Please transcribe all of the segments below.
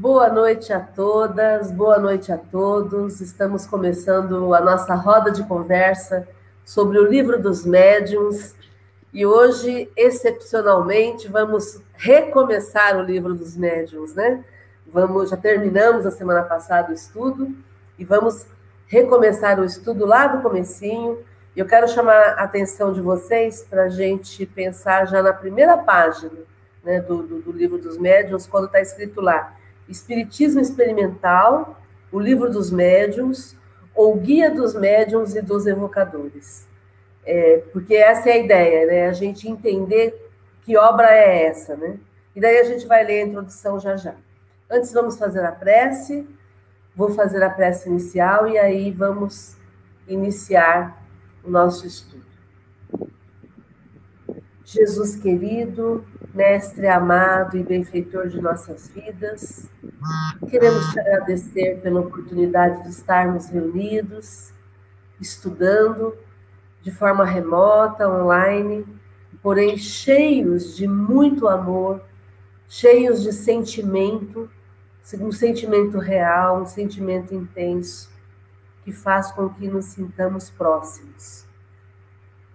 Boa noite a todas, boa noite a todos. Estamos começando a nossa roda de conversa sobre o livro dos médiuns e hoje, excepcionalmente, vamos recomeçar o livro dos médiuns, né? Vamos, já terminamos a semana passada o estudo e vamos recomeçar o estudo lá do comecinho. Eu quero chamar a atenção de vocês para a gente pensar já na primeira página né, do, do, do livro dos médiuns, quando está escrito lá Espiritismo Experimental, o livro dos médiuns, ou Guia dos Médiuns e dos Evocadores. É, porque essa é a ideia, né? A gente entender que obra é essa, né? E daí a gente vai ler a introdução já já. Antes vamos fazer a prece, vou fazer a prece inicial e aí vamos iniciar o nosso estudo. Jesus querido, Mestre amado e benfeitor de nossas vidas, queremos te agradecer pela oportunidade de estarmos reunidos, estudando de forma remota, online, porém cheios de muito amor, cheios de sentimento um sentimento real, um sentimento intenso, que faz com que nos sintamos próximos.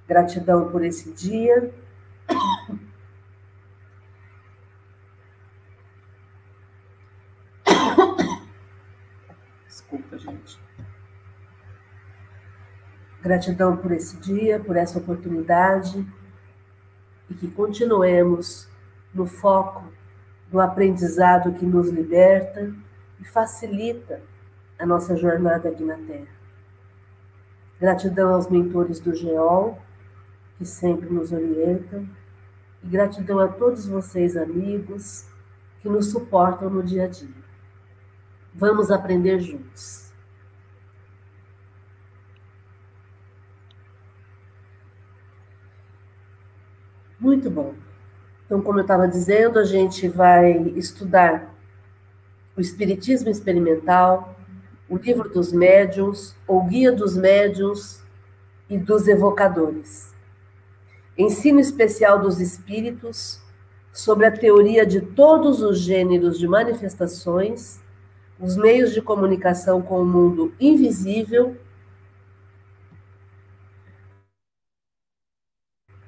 Gratidão por esse dia. Desculpa, gente. Gratidão por esse dia, por essa oportunidade e que continuemos no foco do aprendizado que nos liberta e facilita a nossa jornada aqui na Terra. Gratidão aos mentores do GEOL, que sempre nos orientam, e gratidão a todos vocês, amigos, que nos suportam no dia a dia. Vamos aprender juntos. Muito bom. Então, como eu estava dizendo, a gente vai estudar o Espiritismo Experimental, o Livro dos Médiuns, ou Guia dos Médiuns e dos Evocadores. Ensino especial dos Espíritos sobre a teoria de todos os gêneros de manifestações, os meios de comunicação com o mundo invisível,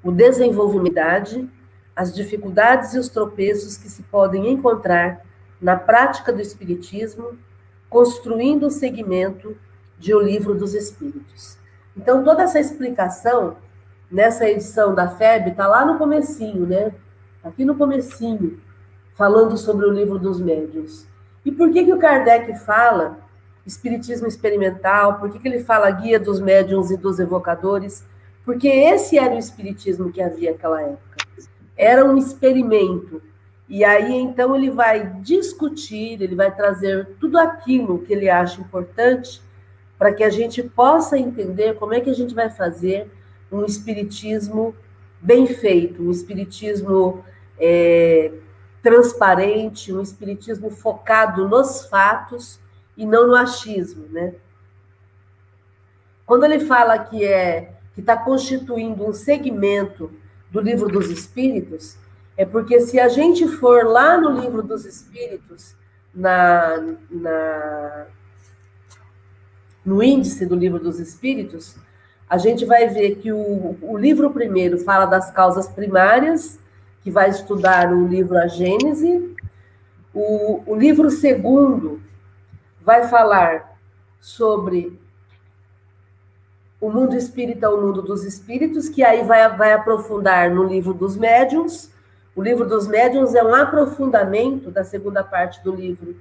o desenvolvimento as dificuldades e os tropeços que se podem encontrar na prática do Espiritismo, construindo o segmento de O Livro dos Espíritos. Então, toda essa explicação nessa edição da FEB está lá no comecinho, né? Aqui no comecinho, falando sobre o Livro dos Médiuns. E por que, que o Kardec fala Espiritismo experimental? Por que, que ele fala Guia dos Médiuns e dos Evocadores? Porque esse era o Espiritismo que havia naquela época era um experimento. E aí, então, ele vai discutir, ele vai trazer tudo aquilo que ele acha importante para que a gente possa entender como é que a gente vai fazer um espiritismo bem feito, um espiritismo é, transparente, um espiritismo focado nos fatos e não no achismo, né? Quando ele fala que é que está constituindo um segmento do livro dos Espíritos, é porque se a gente for lá no livro dos Espíritos, na, na, no índice do livro dos Espíritos, a gente vai ver que o, o livro primeiro fala das causas primárias, que vai estudar o livro A Gênese. O, o livro segundo vai falar sobre o mundo espírita, o mundo dos espíritos, que aí vai, vai aprofundar no livro dos médiuns. O livro dos médiuns é um aprofundamento da segunda parte do livro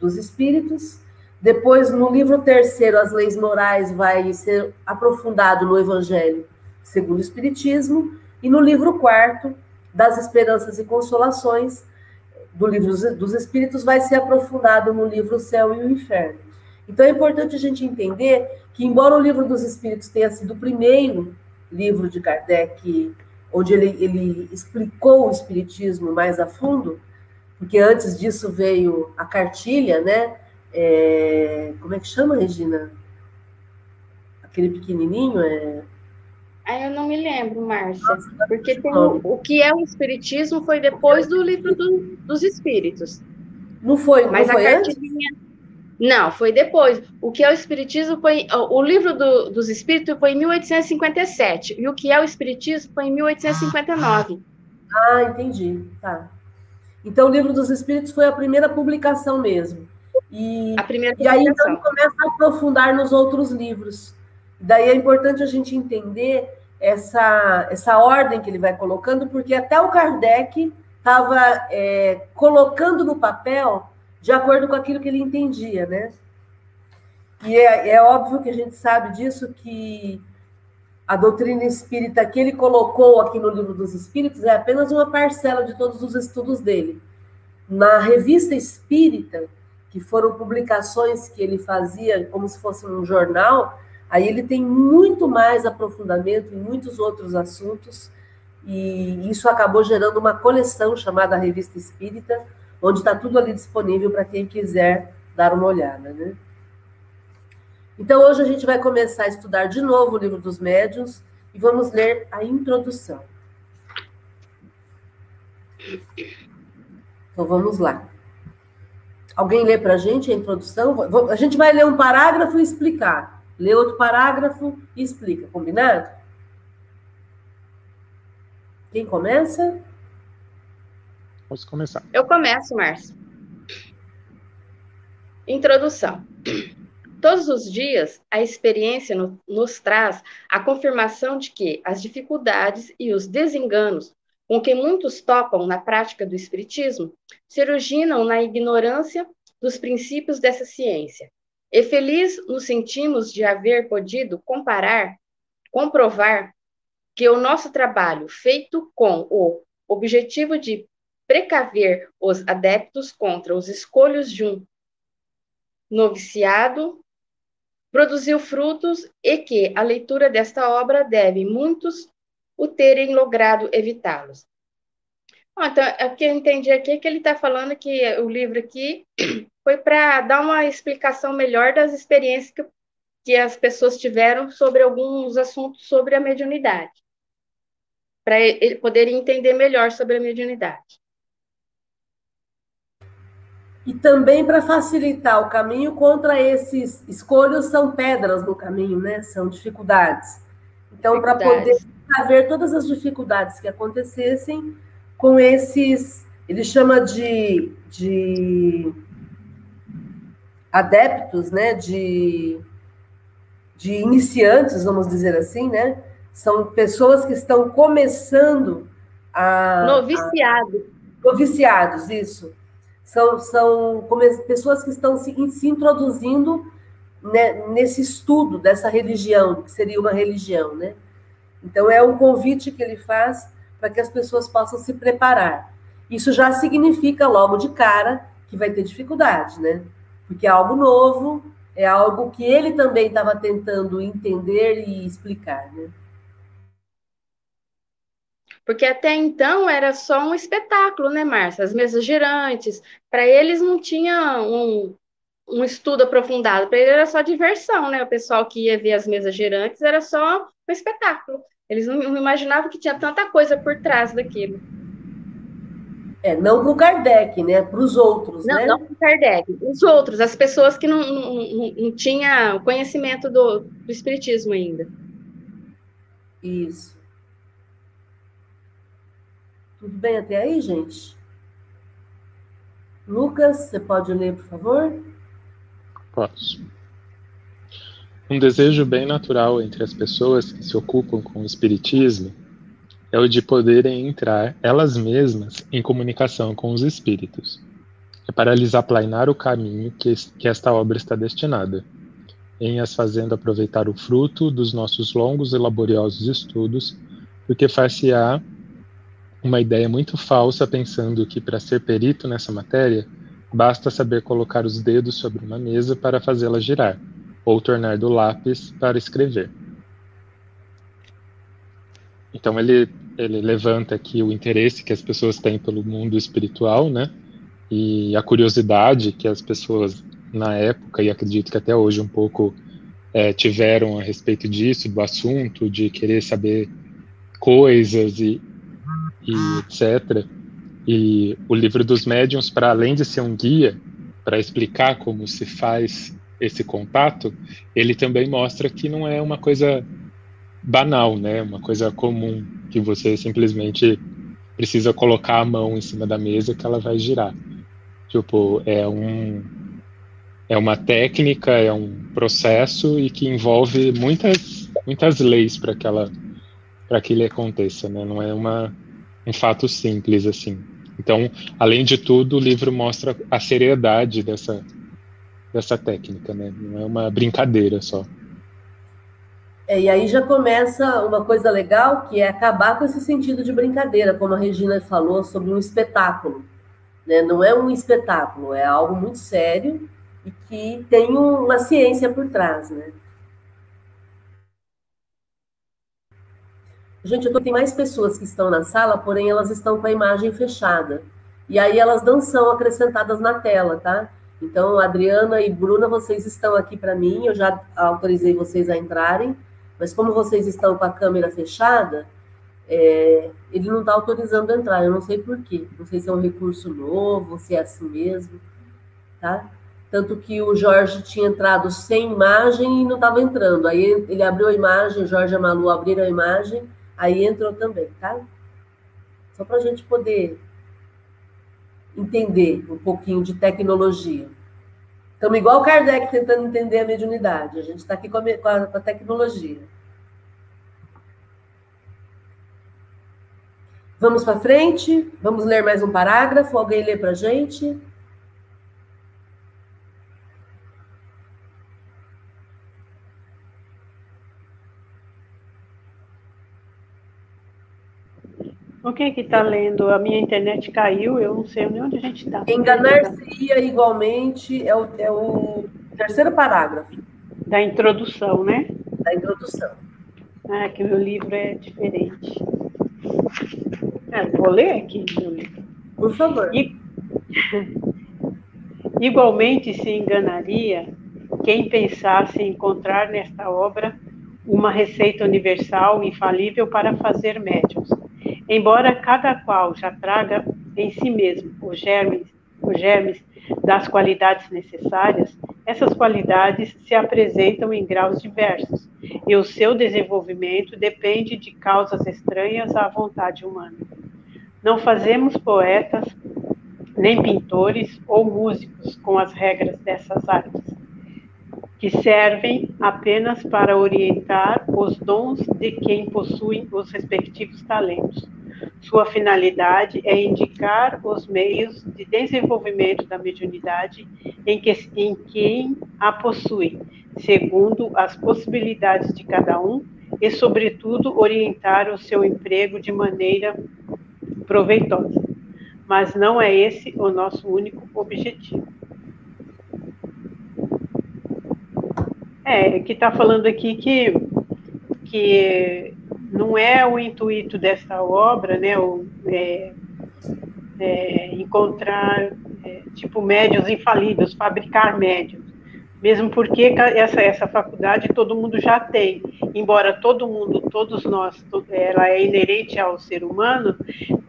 dos espíritos. Depois, no livro terceiro, as leis morais, vai ser aprofundado no Evangelho segundo o Espiritismo. E no livro quarto, das esperanças e consolações, do livro dos Espíritos, vai ser aprofundado no livro O Céu e o Inferno. Então é importante a gente entender que, embora o livro dos Espíritos tenha sido o primeiro livro de Kardec, onde ele, ele explicou o Espiritismo mais a fundo, porque antes disso veio a cartilha, né? É, como é que chama, Regina? Aquele pequenininho é. Ah, eu não me lembro, Márcia. Porque tem, o que é o Espiritismo foi depois do livro do, dos Espíritos. Não foi, não Mas foi a cartilhinha... Antes? Não, foi depois. O que é o Espiritismo foi. O livro do, dos Espíritos foi em 1857. E o que é o Espiritismo foi em 1859. Ah, entendi. Tá. Então, o livro dos Espíritos foi a primeira publicação mesmo. E, a primeira e aí então começa a aprofundar nos outros livros. Daí é importante a gente entender essa, essa ordem que ele vai colocando, porque até o Kardec estava é, colocando no papel de acordo com aquilo que ele entendia, né? E é, é óbvio que a gente sabe disso, que a doutrina espírita que ele colocou aqui no livro dos Espíritos é apenas uma parcela de todos os estudos dele. Na revista espírita, que foram publicações que ele fazia como se fosse um jornal, aí ele tem muito mais aprofundamento em muitos outros assuntos, e isso acabou gerando uma coleção chamada Revista Espírita, onde está tudo ali disponível para quem quiser dar uma olhada, né? Então, hoje a gente vai começar a estudar de novo o livro dos médiuns e vamos ler a introdução. Então, vamos lá. Alguém lê para a gente a introdução? A gente vai ler um parágrafo e explicar. Lê outro parágrafo e explica. Combinado? Quem começa? Posso começar. Eu começo, Márcio. Introdução. Todos os dias, a experiência no, nos traz a confirmação de que as dificuldades e os desenganos com que muitos topam na prática do Espiritismo se originam na ignorância dos princípios dessa ciência. E feliz nos sentimos de haver podido comparar, comprovar que o nosso trabalho, feito com o objetivo de precaver os adeptos contra os escolhos de um noviciado, produziu frutos e que a leitura desta obra deve muitos o terem logrado evitá-los. Então, o que eu entendi aqui é que ele está falando que o livro aqui foi para dar uma explicação melhor das experiências que, que as pessoas tiveram sobre alguns assuntos sobre a mediunidade, para ele poderem entender melhor sobre a mediunidade e também para facilitar o caminho contra esses escolhos são pedras no caminho, né? São dificuldades. Então, para poder haver todas as dificuldades que acontecessem com esses, ele chama de, de adeptos, né? De, de iniciantes, vamos dizer assim, né? São pessoas que estão começando a. Noviciados. Noviciados, isso são, são pessoas que estão se, se introduzindo né, nesse estudo dessa religião, que seria uma religião, né? Então, é um convite que ele faz para que as pessoas possam se preparar. Isso já significa, logo de cara, que vai ter dificuldade, né? Porque é algo novo, é algo que ele também estava tentando entender e explicar, né? Porque até então era só um espetáculo, né, Márcia? As mesas girantes. Para eles não tinha um, um estudo aprofundado, para eles era só diversão, né? O pessoal que ia ver as mesas girantes era só um espetáculo. Eles não, não imaginavam que tinha tanta coisa por trás daquilo. É, não para o Kardec, né? Para os outros, não, né? Não para o Kardec. Os outros, as pessoas que não, não, não, não tinham conhecimento do, do Espiritismo ainda. Isso. Tudo bem até aí, gente? Lucas, você pode ler, por favor? Posso. Um desejo bem natural entre as pessoas que se ocupam com o espiritismo é o de poderem entrar elas mesmas em comunicação com os espíritos. É para lhes aplainar o caminho que, que esta obra está destinada, em as fazendo aproveitar o fruto dos nossos longos e laboriosos estudos, porque far-se-á uma ideia muito falsa pensando que para ser perito nessa matéria basta saber colocar os dedos sobre uma mesa para fazê-la girar, ou tornar do lápis para escrever. Então ele, ele levanta aqui o interesse que as pessoas têm pelo mundo espiritual, né? E a curiosidade que as pessoas na época, e acredito que até hoje um pouco é, tiveram a respeito disso, do assunto, de querer saber coisas e, e etc. E o livro dos médiuns, para além de ser um guia para explicar como se faz esse contato, ele também mostra que não é uma coisa banal, né? Uma coisa comum que você simplesmente precisa colocar a mão em cima da mesa que ela vai girar. Tipo, é um é uma técnica, é um processo e que envolve muitas muitas leis para que ela para que ele aconteça, né? Não é uma um fato simples assim. Então, além de tudo, o livro mostra a seriedade dessa dessa técnica, né? Não é uma brincadeira só. É, e aí já começa uma coisa legal, que é acabar com esse sentido de brincadeira, como a Regina falou sobre um espetáculo. Né? Não é um espetáculo, é algo muito sério e que tem uma ciência por trás. Né? Gente, eu tô, tem mais pessoas que estão na sala, porém elas estão com a imagem fechada. E aí elas não são acrescentadas na tela, tá? Então, Adriana e Bruna, vocês estão aqui para mim, eu já autorizei vocês a entrarem. Mas como vocês estão com a câmera fechada, é, ele não está autorizando entrar. Eu não sei por quê. Não sei se é um recurso novo, se é assim mesmo, tá? Tanto que o Jorge tinha entrado sem imagem e não estava entrando. Aí ele abriu a imagem, Jorge e a Malu abriram a imagem, aí entrou também, tá? Só para a gente poder entender um pouquinho de tecnologia. Estamos igual o Kardec tentando entender a mediunidade. A gente está aqui com a, com, a, com a, tecnologia. Vamos para frente? Vamos ler mais um parágrafo? Alguém lê para a gente? O que que está lendo? A minha internet caiu, eu não sei nem onde a gente está. Enganar-se-ia igualmente é o, é o terceiro parágrafo. Da introdução, né? Da introdução. Ah, que meu livro é diferente. É, vou ler aqui meu livro. Por favor. Igualmente se enganaria quem pensasse encontrar nesta obra uma receita universal infalível para fazer médiums Embora cada qual já traga em si mesmo os germes, os germes das qualidades necessárias, essas qualidades se apresentam em graus diversos, e o seu desenvolvimento depende de causas estranhas à vontade humana. Não fazemos poetas, nem pintores ou músicos com as regras dessas artes, que servem apenas para orientar os dons de quem possui os respectivos talentos sua finalidade é indicar os meios de desenvolvimento da mediunidade em, que, em quem a possui, segundo as possibilidades de cada um, e, sobretudo, orientar o seu emprego de maneira proveitosa. Mas não é esse o nosso único objetivo. É, que está falando aqui que, que não é o intuito dessa obra, né, o, é, é, encontrar é, tipo médios infalíveis, fabricar médios, mesmo porque essa essa faculdade todo mundo já tem, embora todo mundo, todos nós, ela é inerente ao ser humano,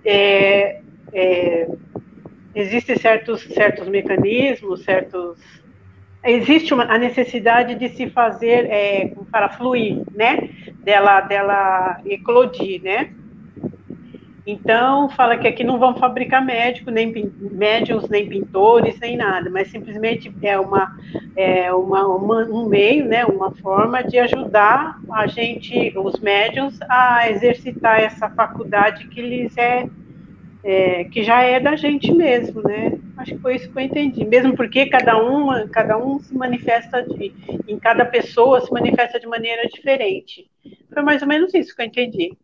é, é, existem certos certos mecanismos, certos existe uma, a necessidade de se fazer é, para fluir, né? Dela, dela eclodir, né? Então, fala que aqui não vão fabricar médico, nem médiums, nem pintores, nem nada, mas simplesmente é, uma, é uma, uma, um meio, né, uma forma de ajudar a gente, os médiums, a exercitar essa faculdade que lhes é é, que já é da gente mesmo, né? Acho que foi isso que eu entendi. Mesmo porque cada um, cada um se manifesta de, em cada pessoa se manifesta de maneira diferente. Foi mais ou menos isso que eu entendi.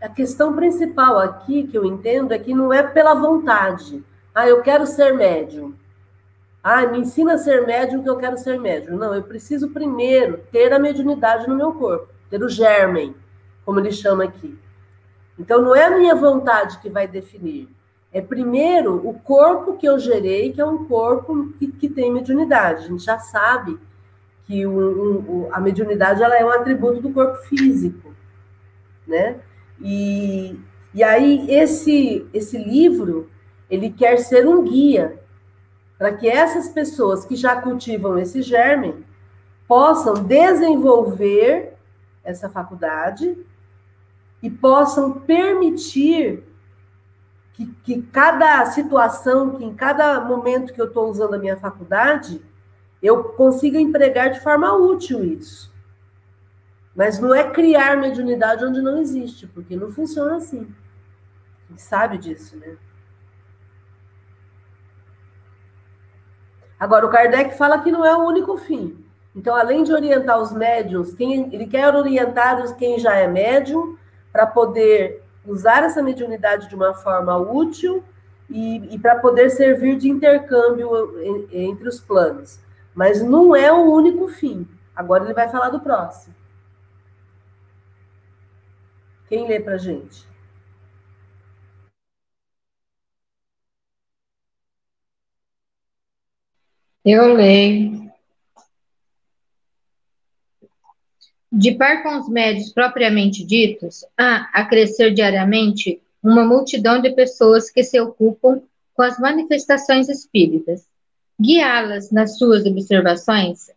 A questão principal aqui que eu entendo é que não é pela vontade. Ah, eu quero ser médium. Ah, me ensina a ser médium que eu quero ser médium. Não, eu preciso primeiro ter a mediunidade no meu corpo, ter o germen, como ele chama aqui. Então, não é a minha vontade que vai definir. É primeiro o corpo que eu gerei, que é um corpo que, que tem mediunidade. A gente já sabe que o, o, a mediunidade ela é um atributo do corpo físico, né? E, E aí esse esse livro, ele quer ser um guia para que essas pessoas que já cultivam esse germe possam desenvolver essa faculdade e possam permitir que, que cada situação, que em cada momento que eu estou usando a minha faculdade, eu consiga empregar de forma útil isso. Mas não é criar mediunidade onde não existe, porque não funciona assim. Gente sabe disso, né? Agora, o Kardec fala que não é o único fim. Então, além de orientar os médiums, quem, ele quer orientar os quem já é médium para poder usar essa mediunidade de uma forma útil e, e para poder servir de intercâmbio entre os planos. Mas não é o único fim. Agora ele vai falar do próximo. Quem lê para gente? Eu leio. De par com os médios propriamente ditos, há a crescer diariamente uma multidão de pessoas que se ocupam com as manifestações espíritas, guiá-las nas suas observações,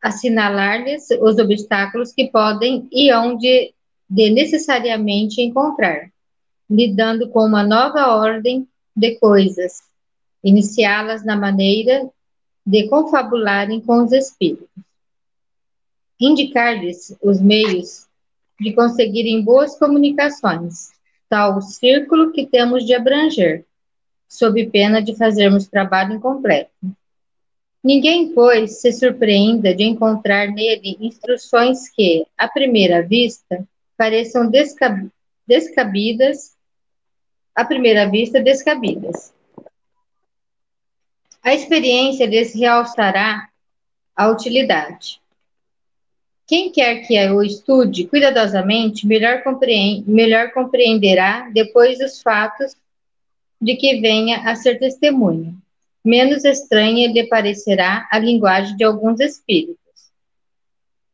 assinalar-lhes os obstáculos que podem e onde de necessariamente encontrar, lidando com uma nova ordem de coisas, iniciá-las na maneira de confabularem com os espíritos indicar-lhes os meios de conseguirem boas comunicações, tal círculo que temos de abranger, sob pena de fazermos trabalho incompleto. Ninguém, pois, se surpreenda de encontrar nele instruções que, à primeira vista, pareçam descab descabidas, à primeira vista, descabidas. A experiência lhes realçará a utilidade. Quem quer que o estude cuidadosamente, melhor, compreende, melhor compreenderá depois os fatos de que venha a ser testemunha. Menos estranha lhe parecerá a linguagem de alguns espíritos.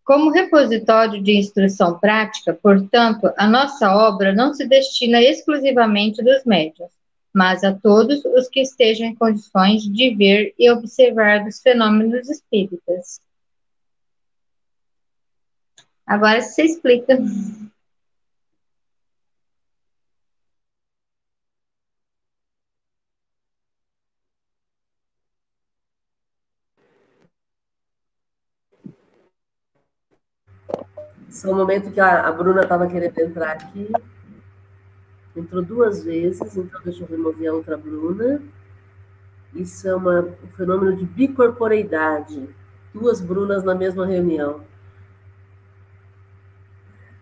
Como repositório de instrução prática, portanto, a nossa obra não se destina exclusivamente dos médios, mas a todos os que estejam em condições de ver e observar os fenômenos espíritas. Agora você explica. É o momento que a, a Bruna estava querendo entrar aqui. Entrou duas vezes, então deixa eu remover a outra Bruna. Isso é uma, um fenômeno de bicorporeidade. Duas Brunas na mesma reunião.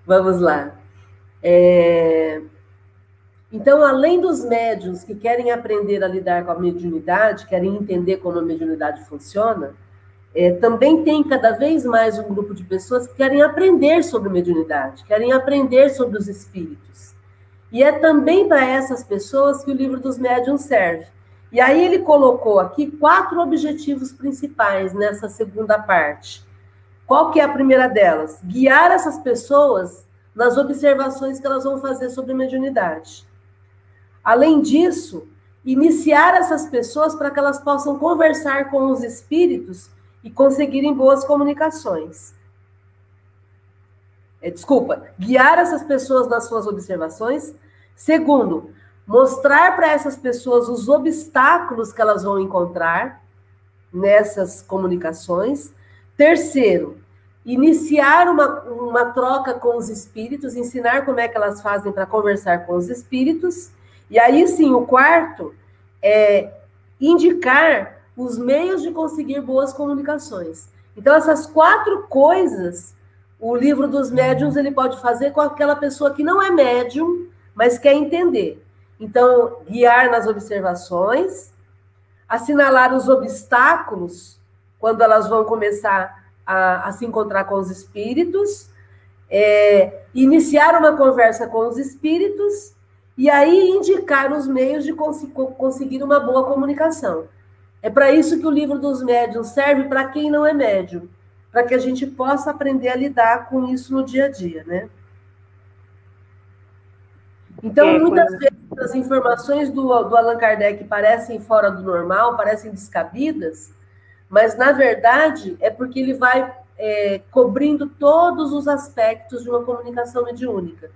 Vamos lá. É... Então, além dos médios que querem aprender a lidar com a mediunidade, querem entender como a mediunidade funciona, é, também tem cada vez mais um grupo de pessoas que querem aprender sobre mediunidade, querem aprender sobre os espíritos. E é também para essas pessoas que o livro dos médiuns serve. E aí ele colocou aqui quatro objetivos principais nessa segunda parte. Qual que é a primeira delas? Guiar essas pessoas nas observações que elas vão fazer sobre mediunidade. Além disso, iniciar essas pessoas para que elas possam conversar com os espíritos e conseguirem boas comunicações. É, desculpa, guiar essas pessoas nas suas observações. Segundo, mostrar para essas pessoas os obstáculos que elas vão encontrar nessas comunicações. Terceiro, iniciar uma, uma troca com os espíritos, ensinar como é que elas fazem para conversar com os espíritos. E aí sim, o quarto é indicar os meios de conseguir boas comunicações. Então, essas quatro coisas, o livro dos médiums ele pode fazer com aquela pessoa que não é médium, mas quer entender. Então, guiar nas observações, assinalar os obstáculos quando elas vão começar a, a se encontrar com os espíritos, é, iniciar uma conversa com os espíritos e aí indicar os meios de cons conseguir uma boa comunicação. É para isso que o livro dos médiuns serve para quem não é médium, para que a gente possa aprender a lidar com isso no dia a dia, né? Então, é, muitas quando... vezes, as informações do, do Allan Kardec parecem fora do normal, parecem descabidas, mas, na verdade, é porque ele vai é, cobrindo todos os aspectos de uma comunicação mediúnica.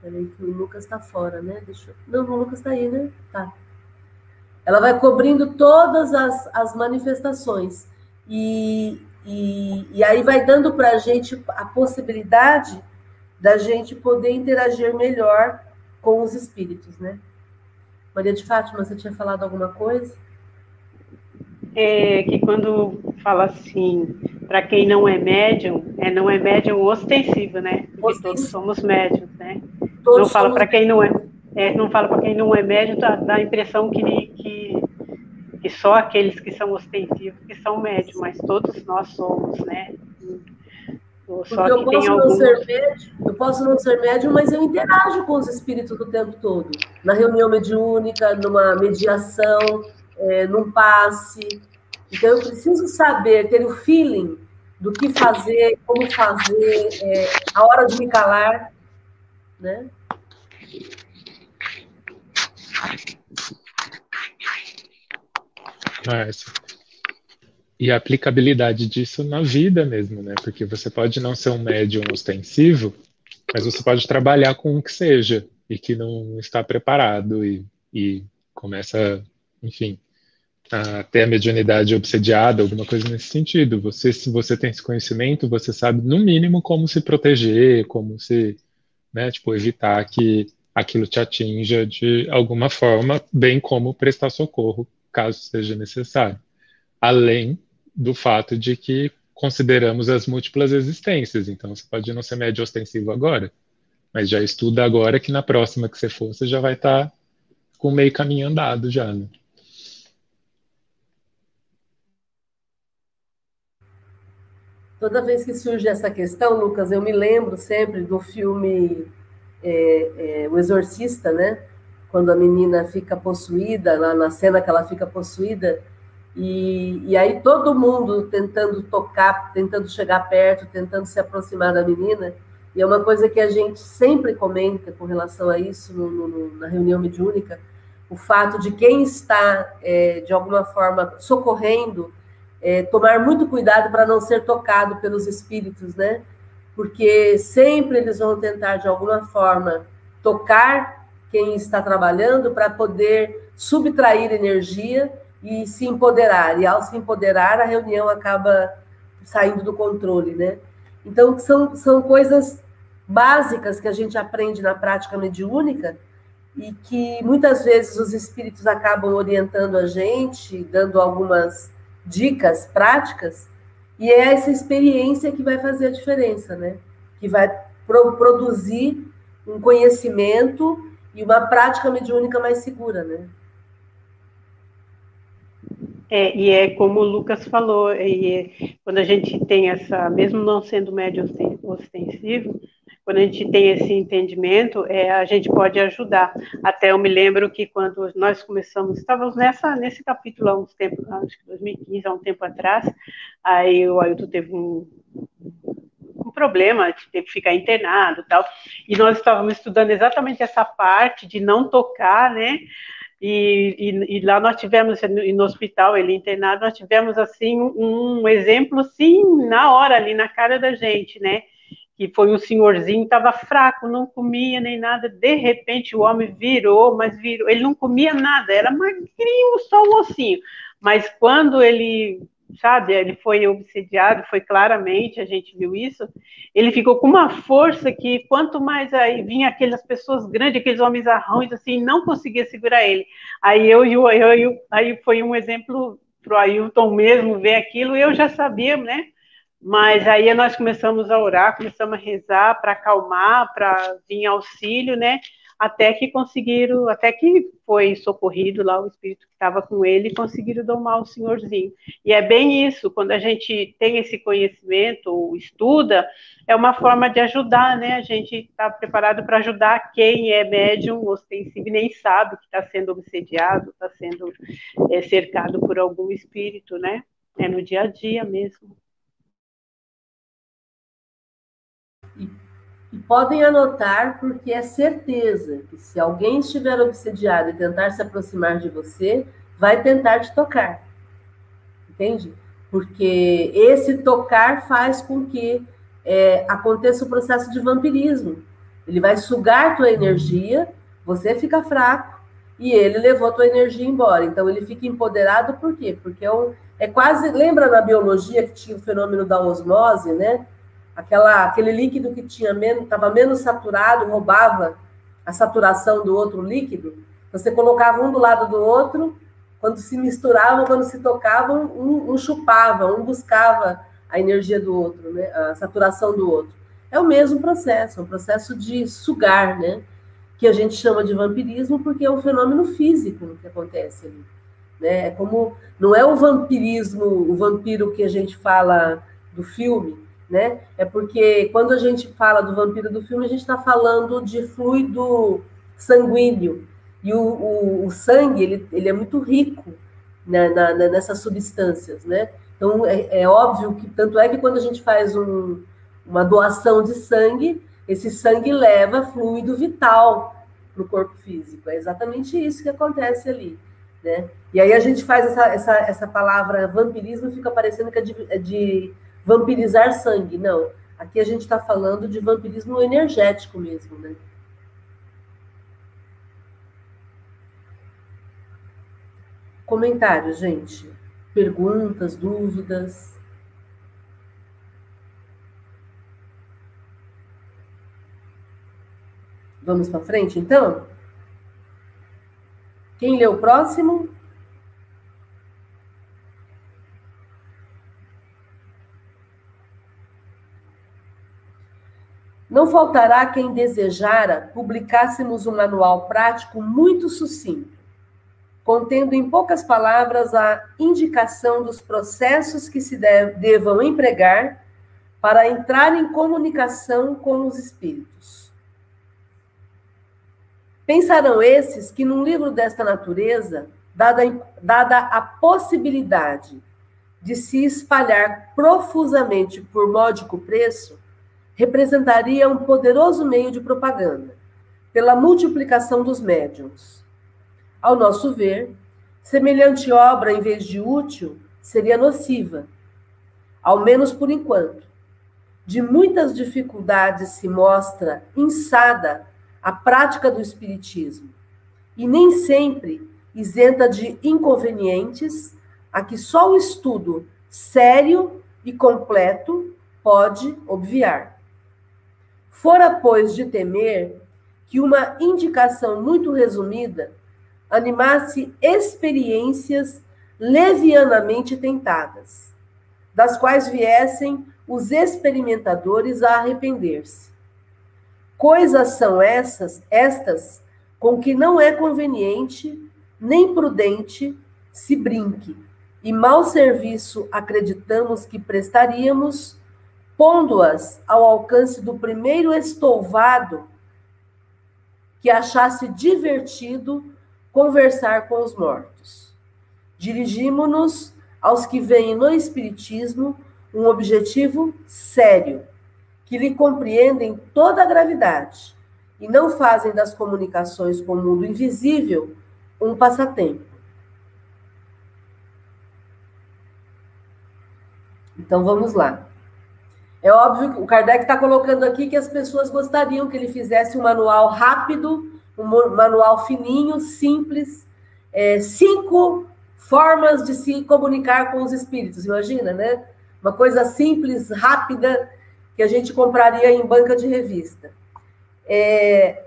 Peraí, que o Lucas está fora, né? Deixa eu... Não, o Lucas está aí, né? Tá. Ela vai cobrindo todas as, as manifestações. E, e, e aí vai dando para a gente a possibilidade da gente poder interagir melhor com os espíritos, né? Maria de Fátima, você tinha falado alguma coisa? É que quando fala assim, para quem não é médium, é não é médium ostensivo, né? Porque ostensivo. todos somos médiums, né? Todos não fala para quem não é, é não fala para quem não é médium, dá, dá a impressão que, que que só aqueles que são ostensivos que são médios, mas todos nós somos, né? Só Porque eu posso, alguns... não ser médium, eu posso não ser médium, mas eu interajo com os espíritos o tempo todo. Na reunião mediúnica, numa mediação, é, num passe. Então, eu preciso saber, ter o feeling do que fazer, como fazer, é, a hora de me calar, né? Márcia. E a aplicabilidade disso na vida mesmo, né? Porque você pode não ser um médium ostensivo, mas você pode trabalhar com o que seja e que não está preparado e, e começa, enfim, a ter a mediunidade obsediada, alguma coisa nesse sentido. Você, se você tem esse conhecimento, você sabe no mínimo como se proteger, como se, né, tipo, evitar que aquilo te atinja de alguma forma, bem como prestar socorro caso seja necessário. Além do fato de que consideramos as múltiplas existências. Então, você pode não ser médio ostensivo agora, mas já estuda agora que na próxima que você for, você já vai estar tá com meio caminho andado já, né? Toda vez que surge essa questão, Lucas, eu me lembro sempre do filme é, é, O Exorcista, né? quando a menina fica possuída, na, na cena que ela fica possuída, e, e aí todo mundo tentando tocar, tentando chegar perto, tentando se aproximar da menina, e é uma coisa que a gente sempre comenta com relação a isso no, no, na reunião mediúnica, o fato de quem está, é, de alguma forma, socorrendo, é, tomar muito cuidado para não ser tocado pelos espíritos, né? Porque sempre eles vão tentar, de alguma forma, tocar quem está trabalhando para poder subtrair energia e se empoderar. E ao se empoderar, a reunião acaba saindo do controle, né? Então, são, são coisas básicas que a gente aprende na prática mediúnica e que muitas vezes os espíritos acabam orientando a gente, dando algumas dicas práticas, e é essa experiência que vai fazer a diferença, né? Que vai pro produzir um conhecimento e uma prática mediúnica mais segura, né? É, e é como o Lucas falou, e é, quando a gente tem essa, mesmo não sendo médio ostensivo, quando a gente tem esse entendimento, é, a gente pode ajudar. Até eu me lembro que quando nós começamos, estávamos nessa, nesse capítulo há uns tempos, acho que 2015, há um tempo atrás, aí o Ailton teve um, problema, de ter que ficar internado tal. E nós estávamos estudando exatamente essa parte de não tocar, né? E, e, e, lá nós tivemos, no hospital, ele internado, nós tivemos, assim, um, um exemplo, sim, na hora, ali na cara da gente, né? Que foi um senhorzinho, estava fraco, não comia nem nada. De repente o homem virou, mas virou. Ele não comia nada, era magrinho, só um ossinho. Mas quando ele sabe? Ele foi obsediado, foi claramente, a gente viu isso. Ele ficou com uma força que quanto mais aí vinha aquelas pessoas grandes, aqueles homens arrões, assim, não conseguia segurar ele. Aí eu e o aí foi um exemplo para o Ailton mesmo ver aquilo, eu já sabia, né? Mas aí nós começamos a orar, começamos a rezar para acalmar, para vir auxílio, né? até que conseguiram, até que foi socorrido lá o espírito que estava com ele conseguiram domar o senhorzinho. E é bem isso, quando a gente tem esse conhecimento, estuda, é uma forma de ajudar, né? A gente está preparado para ajudar quem é médium ostensivo e nem sabe que está sendo obsediado, está sendo é, cercado por algum espírito, né? É no dia a dia mesmo. E podem anotar, porque é certeza que se alguém estiver obsediado e tentar se aproximar de você, vai tentar te tocar. Entende? Porque esse tocar faz com que é, aconteça o processo de vampirismo. Ele vai sugar tua energia, você fica fraco e ele levou tua energia embora. Então ele fica empoderado por quê? Porque é, um, é quase. Lembra na biologia que tinha o fenômeno da osmose, né? Aquela, aquele líquido que tinha menos, estava menos saturado, roubava a saturação do outro líquido. Você colocava um do lado do outro, quando se misturavam, quando se tocavam, um, um chupava, um buscava a energia do outro, né? a saturação do outro. É o mesmo processo, é um processo de sugar, né? Que a gente chama de vampirismo porque é um fenômeno físico que acontece ali. Né? É como não é o vampirismo, o vampiro que a gente fala do filme, né? É porque quando a gente fala do vampiro do filme, a gente está falando de fluido sanguíneo. E o, o, o sangue, ele, ele é muito rico né, na, na, nessas substâncias, né? Então, é, é, óbvio que, tanto é que quando a gente faz um, uma doação de sangue, esse sangue leva fluido vital para o corpo físico. É exatamente isso que acontece ali. Né? E aí a gente faz essa, essa, essa palavra vampirismo, fica parecendo que é de, é de vampirizar sangue. Não. Aqui a gente está falando de vampirismo energético mesmo, né? Comentários, gente. Perguntas, dúvidas. Vamos para frente, então? Quem lê o próximo? Não faltará quem desejara publicássemos um manual prático muito sucinto, contendo em poucas palavras a indicação dos processos que se devam empregar para entrar em comunicação com os espíritos. Pensarão esses que num livro desta natureza, dada, dada a possibilidade de se espalhar profusamente por módico preço, representaria um poderoso meio de propaganda, pela multiplicação dos médiums. Ao nosso ver, semelhante obra, em vez de útil, seria nociva, ao menos por enquanto. De muitas dificuldades se mostra insada a prática do Espiritismo, e nem sempre isenta de inconvenientes a que só o estudo sério e completo pode obviar. Fora, pois, de temer que uma indicação muito resumida animasse experiências levianamente tentadas, das quais viessem os experimentadores a arrepender-se. Coisas são essas, estas, com que não é conveniente nem prudente se brinque, e mau serviço acreditamos que prestaríamos pondo-as ao alcance do primeiro estouvado que achasse divertido conversar com os mortos. Dirigimos-nos aos que veem no Espiritismo um objetivo sério, que lhe compreendem toda a gravidade e não fazem das comunicações com o mundo invisível um passatempo. Então vamos lá. É óbvio que o Kardec está colocando aqui que as pessoas gostariam que ele fizesse um manual rápido, um manual fininho, simples, é, cinco formas de se comunicar com os espíritos, imagina, né? Uma coisa simples, rápida, que a gente compraria em banca de revista. É...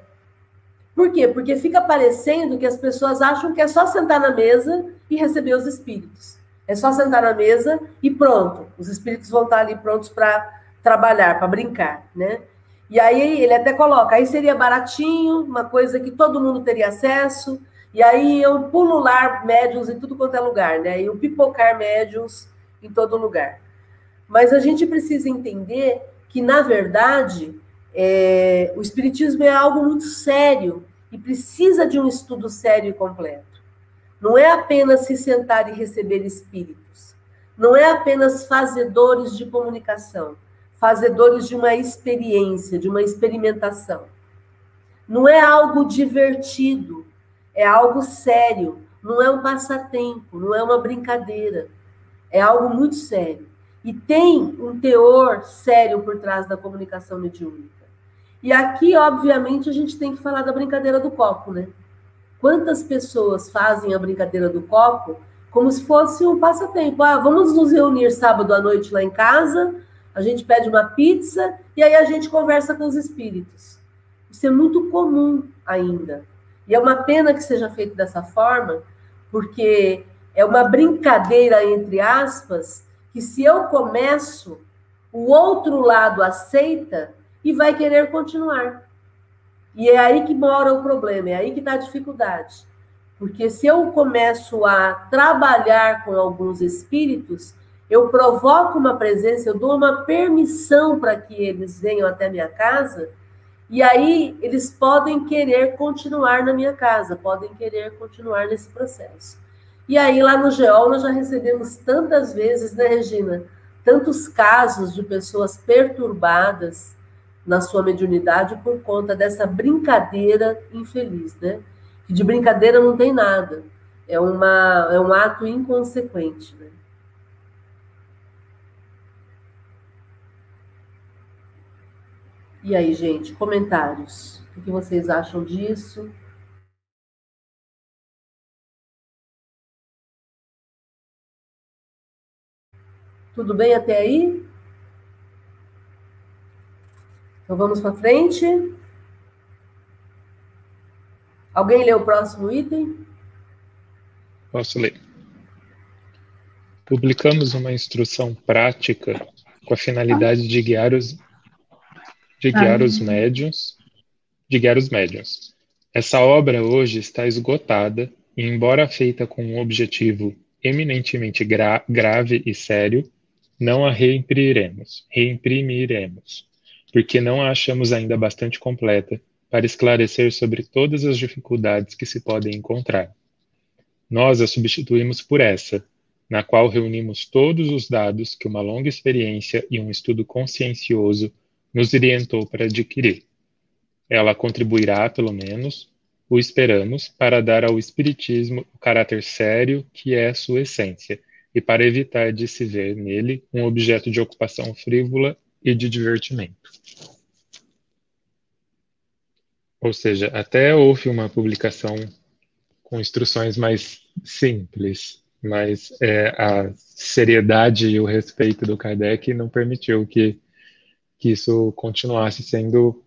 Por quê? Porque fica parecendo que as pessoas acham que é só sentar na mesa e receber os espíritos. É só sentar na mesa e pronto. Os espíritos vão estar ali prontos para trabalhar, para brincar, né? E aí ele até coloca, aí seria baratinho, uma coisa que todo mundo teria acesso, e aí eu pulular médiums em tudo quanto é lugar, né? E o pipocar médiums em todo lugar. Mas a gente precisa entender que, na verdade, é, o Espiritismo é algo muito sério e precisa de um estudo sério e completo. Não é apenas se sentar e receber espíritos. Não é apenas fazedores de comunicação fazedores de uma experiência, de uma experimentação. Não é algo divertido, é algo sério, não é um passatempo, não é uma brincadeira, é algo muito sério. E tem um teor sério por trás da comunicação mediúnica. E aqui, obviamente, a gente tem que falar da brincadeira do copo, né? Quantas pessoas fazem a brincadeira do copo como se fosse um passatempo? Ah, vamos nos reunir sábado à noite lá em casa, a gente pede uma pizza e aí a gente conversa com os espíritos. Isso é muito comum ainda. E é uma pena que seja feito dessa forma, porque é uma brincadeira, entre aspas, que se eu começo, o outro lado aceita e vai querer continuar. E é aí que mora o problema, é aí que está a dificuldade. Porque se eu começo a trabalhar com alguns espíritos, eu provoco uma presença, eu dou uma permissão para que eles venham até minha casa, e aí eles podem querer continuar na minha casa, podem querer continuar nesse processo. E aí lá no GEOL nós já recebemos tantas vezes, né, Regina? Tantos casos de pessoas perturbadas na sua mediunidade por conta dessa brincadeira infeliz, né? Que de brincadeira não tem nada. É, uma, é um ato inconsequente, né? E aí, gente, comentários. O que vocês acham disso? Tudo bem até aí? Então vamos para frente. Alguém lê o próximo item? Posso ler. Publicamos uma instrução prática com a finalidade de guiar os de guiar os médiuns, de guiar os médiuns. Essa obra hoje está esgotada e, embora feita com um objetivo eminentemente gra grave e sério, não a reimprimiremos, reimprimiremos, porque não a achamos ainda bastante completa para esclarecer sobre todas as dificuldades que se podem encontrar. Nós a substituímos por essa, na qual reunimos todos os dados que uma longa experiência e um estudo consciencioso nos orientou para adquirir. Ela contribuirá, pelo menos, o esperamos, para dar ao Espiritismo o caráter sério que é sua essência, e para evitar de se ver nele um objeto de ocupação frívola e de divertimento. Ou seja, até houve uma publicação com instruções mais simples, mas é, a seriedade e o respeito do Kardec não permitiu que que isso continuasse sendo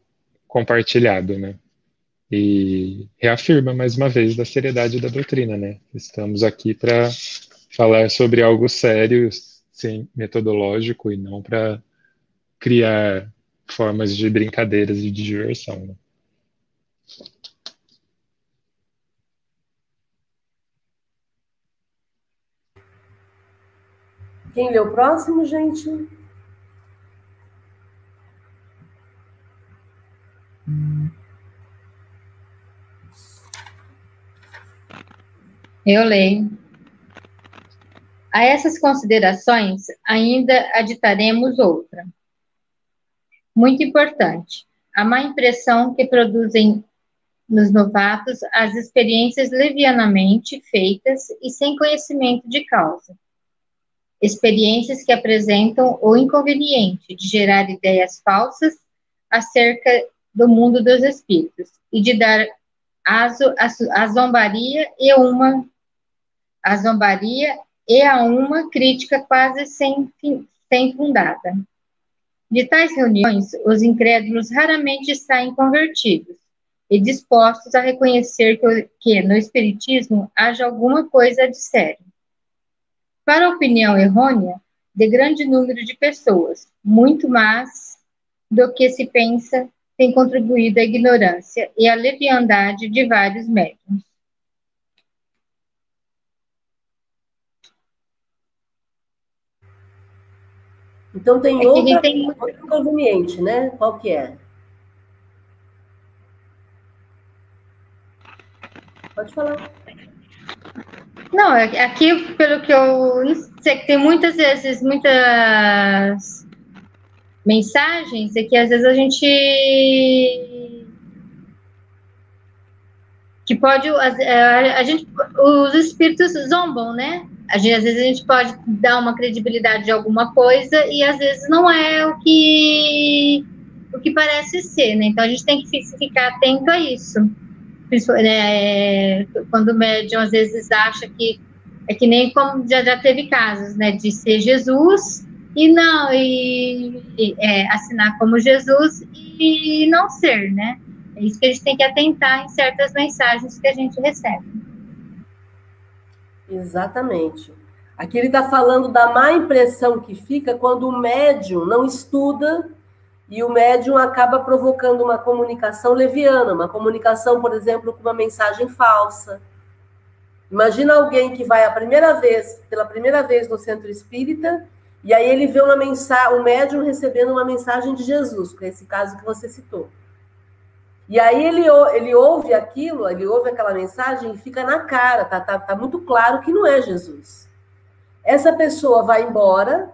compartilhado, né? E reafirma mais uma vez da seriedade da doutrina, né? Estamos aqui para falar sobre algo sério, sim, metodológico e não para criar formas de brincadeiras e de diversão. Né? Quem lê o próximo, gente? Eu leio. A essas considerações, ainda aditaremos outra. Muito importante. A má impressão que produzem nos novatos as experiências levianamente feitas e sem conhecimento de causa. Experiências que apresentam o inconveniente de gerar ideias falsas acerca do mundo dos espíritos e de dar a, a, a zombaria e uma a zombaria e a uma crítica quase sem, sem fundada. De tais reuniões, os incrédulos raramente saem convertidos e dispostos a reconhecer que, que no Espiritismo haja alguma coisa de sério. Para a opinião errônea de grande número de pessoas, muito mais do que se pensa tem contribuído a ignorância e a leviandade de vários médiums. Então tem é outra, tem... outro inconveniente, né? Qual que é? Pode falar. Não, é aqui, pelo que eu sei, tem muitas vezes, muitas mensagens é que às vezes a gente que pode a, a, gente os espíritos zombam, né? Às vezes a gente pode dar uma credibilidade de alguma coisa e às vezes não é o que o que parece ser, né? Então a gente tem que ficar atento a isso. Né, quando o médium às vezes acha que é que nem como já, já teve casos, né, de ser Jesus e não e, e é, assinar como Jesus e não ser, né? É isso que a gente tem que atentar em certas mensagens que a gente recebe. Exatamente. Aqui ele está falando da má impressão que fica quando o médium não estuda e o médium acaba provocando uma comunicação leviana, uma comunicação, por exemplo, com uma mensagem falsa. Imagina alguém que vai a primeira vez, pela primeira vez no centro espírita, e aí ele vê uma mensagem, o médium recebendo uma mensagem de Jesus, que é esse caso que você citou. E aí ele, ele ouve aquilo, ele ouve aquela mensagem e fica na cara, tá, tá, tá muito claro que não é Jesus. Essa pessoa vai embora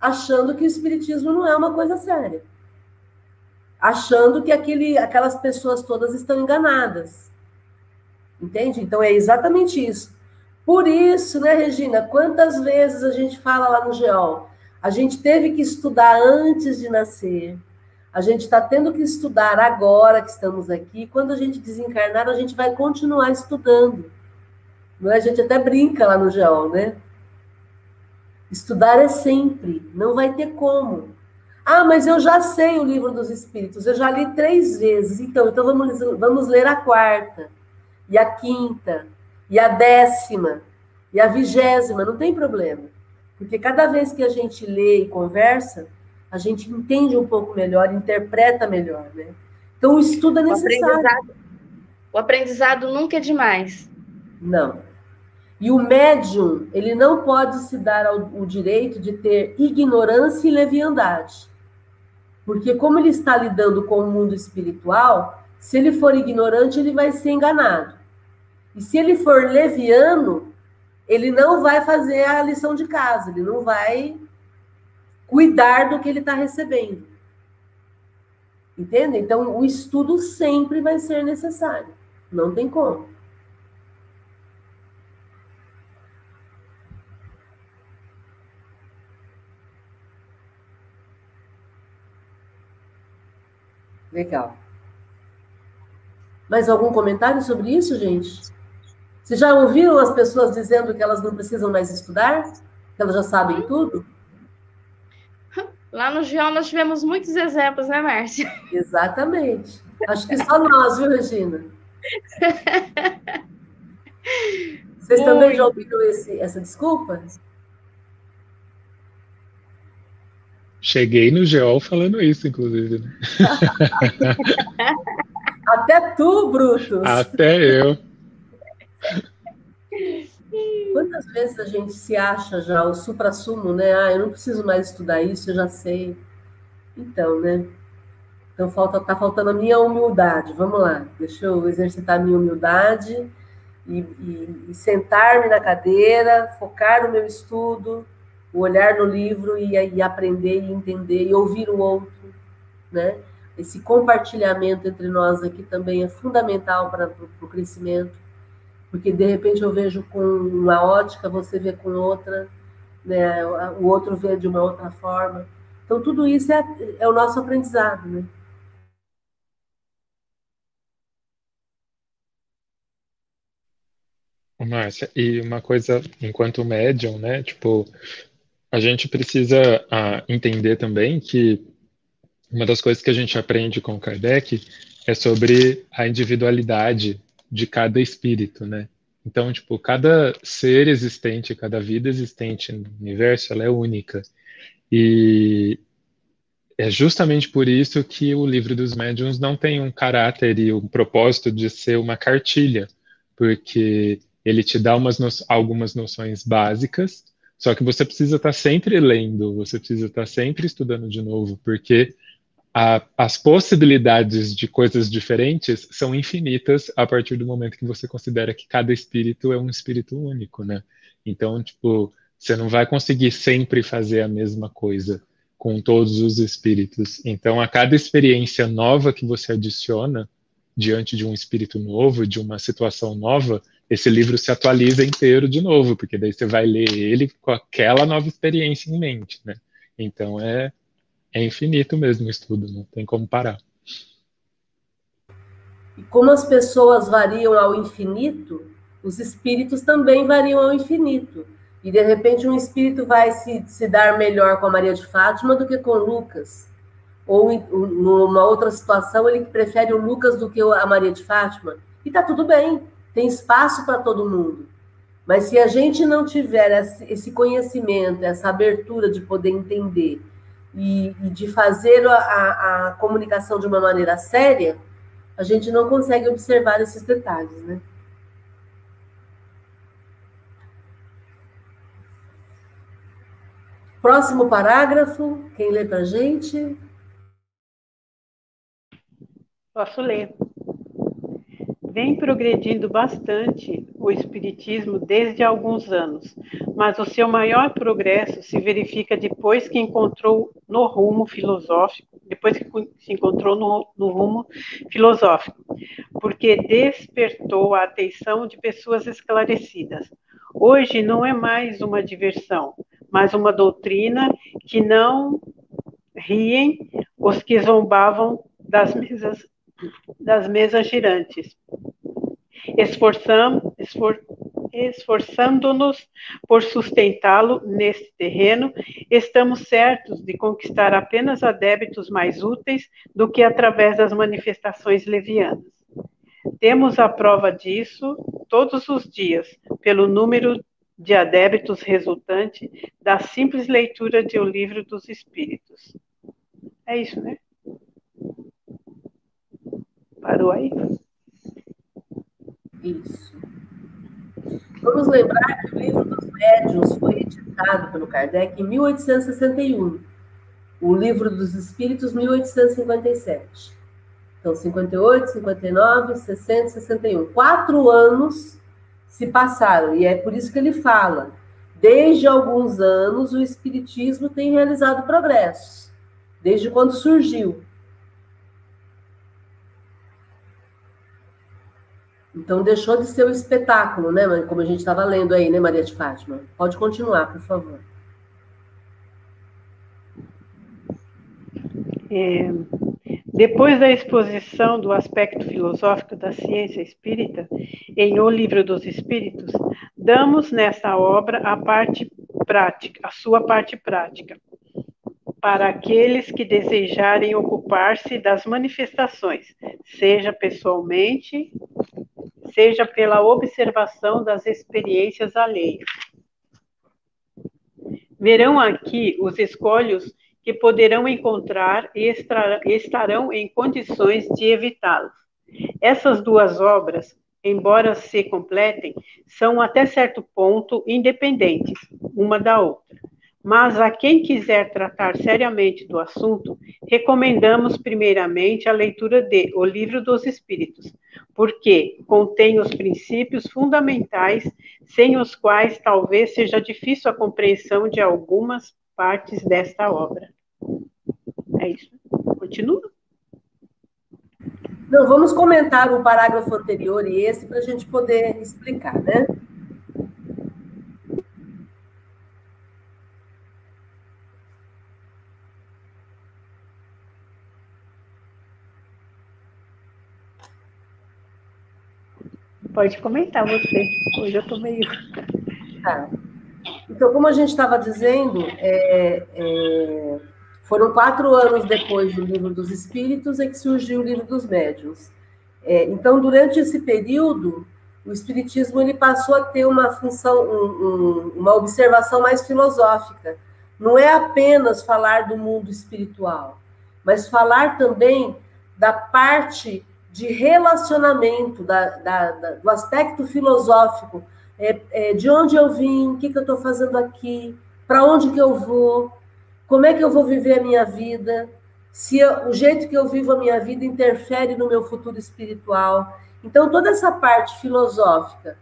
achando que o espiritismo não é uma coisa séria. Achando que aquele, aquelas pessoas todas estão enganadas. Entende? Então é exatamente isso. Por isso, né, Regina, quantas vezes a gente fala lá no GEOL, a gente teve que estudar antes de nascer, a gente está tendo que estudar agora que estamos aqui. Quando a gente desencarnar, a gente vai continuar estudando. Não é? A gente até brinca lá no GEOL, né? Estudar é sempre, não vai ter como. Ah, mas eu já sei o livro dos Espíritos, eu já li três vezes. Então, então vamos, vamos ler a quarta, e a quinta, e a décima, e a vigésima, não tem problema. Porque cada vez que a gente lê e conversa, a gente entende um pouco melhor, interpreta melhor, né? Então o estudo é necessário. O aprendizado, o aprendizado nunca é demais. Não. E o médium, ele não pode se dar ao, o direito de ter ignorância e leviandade. Porque como ele está lidando com o mundo espiritual, se ele for ignorante, ele vai ser enganado. E se ele for leviano, ele não vai fazer a lição de casa, ele não vai cuidar do que ele está recebendo. Entende? Então, o estudo sempre vai ser necessário. Não tem como. Legal. Mais algum comentário sobre isso, gente? Vocês já ouviram as pessoas dizendo que elas não precisam mais estudar? Que elas já sabem tudo? Lá no Geol nós tivemos muitos exemplos, né, Márcia? Exatamente. Acho que só nós, viu, Regina? Vocês Muito. também já ouviram esse, essa desculpa? Cheguei no Geol falando isso, inclusive. Né? Até tu, Brutus. Até eu. Quantas vezes a gente se acha já o supra-sumo, né? Ah, eu não preciso mais estudar isso, eu já sei. Então, né? Então falta, tá faltando a minha humildade. Vamos lá, deixa eu exercitar a minha humildade e, e, e sentar-me na cadeira, focar no meu estudo, olhar no livro e, e aprender e entender e ouvir o outro, né? Esse compartilhamento entre nós aqui também é fundamental para o crescimento porque de repente eu vejo com uma ótica, você vê com outra, né? o outro vê de uma outra forma. Então, tudo isso é, é o nosso aprendizado. Né? Márcia, e uma coisa, enquanto médium, né, tipo, a gente precisa ah, entender também que uma das coisas que a gente aprende com Kardec é sobre a individualidade de cada espírito, né? Então, tipo, cada ser existente, cada vida existente no universo, ela é única. E é justamente por isso que o livro dos médiuns não tem um caráter e um propósito de ser uma cartilha, porque ele te dá umas no... algumas noções básicas, só que você precisa estar sempre lendo, você precisa estar sempre estudando de novo, porque a, as possibilidades de coisas diferentes são infinitas a partir do momento que você considera que cada espírito é um espírito único, né? Então, tipo, você não vai conseguir sempre fazer a mesma coisa. com todos os espíritos. Então, a cada experiência nova que você adiciona diante de um espírito novo, de uma situação nova, esse livro se atualiza inteiro de novo, porque daí você vai ler ele com aquela nova experiência em mente, né? Então é, é infinito mesmo o estudo, não tem como parar. E como as pessoas variam ao infinito, os espíritos também variam ao infinito. E de repente um espírito vai se, se dar melhor com a Maria de Fátima do que com Lucas. Ou em, numa outra situação ele prefere o Lucas do que a Maria de Fátima. E tá tudo bem, tem espaço para todo mundo. Mas se a gente não tiver esse conhecimento, essa abertura de poder entender e, e de fazer a, a comunicação de uma maneira séria, a gente não consegue observar esses detalhes, né? Próximo parágrafo, quem lê para a gente? Posso ler. Vem progredindo bastante o Espiritismo desde alguns anos, mas o seu maior progresso se verifica depois que encontrou no rumo filosófico, depois que se encontrou no, no rumo filosófico, porque despertou a atenção de pessoas esclarecidas. Hoje não é mais uma diversão, mas uma doutrina que não riem os que zombavam das mesas, das mesas girantes. Esforçando-nos por sustentá-lo nesse terreno, estamos certos de conquistar apenas adébitos mais úteis do que através das manifestações levianas. Temos a prova disso todos os dias, pelo número de adébitos resultante da simples leitura de O Livro dos Espíritos. É isso, né? Parou aí? Isso. Vamos lembrar que o Livro dos Médiuns foi editado pelo Kardec em 1861. O Livro dos Espíritos, 1857. Então, 58, 59, 60, 61. Quatro anos se passaram, e é por isso que ele fala. Desde alguns anos, o Espiritismo tem realizado progressos, desde quando surgiu. Então, deixou de ser um espetáculo, né? Como a gente estava lendo aí, né, Maria de Fátima? Pode continuar, por favor. É, depois da exposição do aspecto filosófico da ciência espírita em O Livro dos Espíritos, damos nessa obra a parte prática, a sua parte prática, para aqueles que desejarem ocupar-se das manifestações, seja pessoalmente, seja pela observação das experiências alheias. Verão aqui os escolhos que poderão encontrar e estarão em condições de evitá-los. Essas duas obras, embora se completem, são até certo ponto independentes uma da outra. Mas a quem quiser tratar seriamente do assunto, recomendamos primeiramente a leitura de O Livro dos Espíritos, porque contém os princípios fundamentais sem os quais talvez seja difícil a compreensão de algumas partes desta obra. É isso. Continua? Não, vamos comentar o parágrafo anterior e esse para a gente poder explicar, né? Pode comentar você. Hoje eu estou meio. Tá. Então, como a gente estava dizendo, é, é foram quatro anos depois do Livro dos Espíritos é que surgiu o Livro dos Médiuns. É, então, durante esse período, o Espiritismo ele passou a ter uma função, um, um, uma observação mais filosófica. Não é apenas falar do mundo espiritual, mas falar também da parte de relacionamento, da, da, da, do aspecto filosófico, é, é, de onde eu vim, o que, que eu estou fazendo aqui, para onde que eu vou, como é que eu vou viver a minha vida? Se eu, o jeito que eu vivo a minha vida interfere no meu futuro espiritual. Então, toda essa parte filosófica,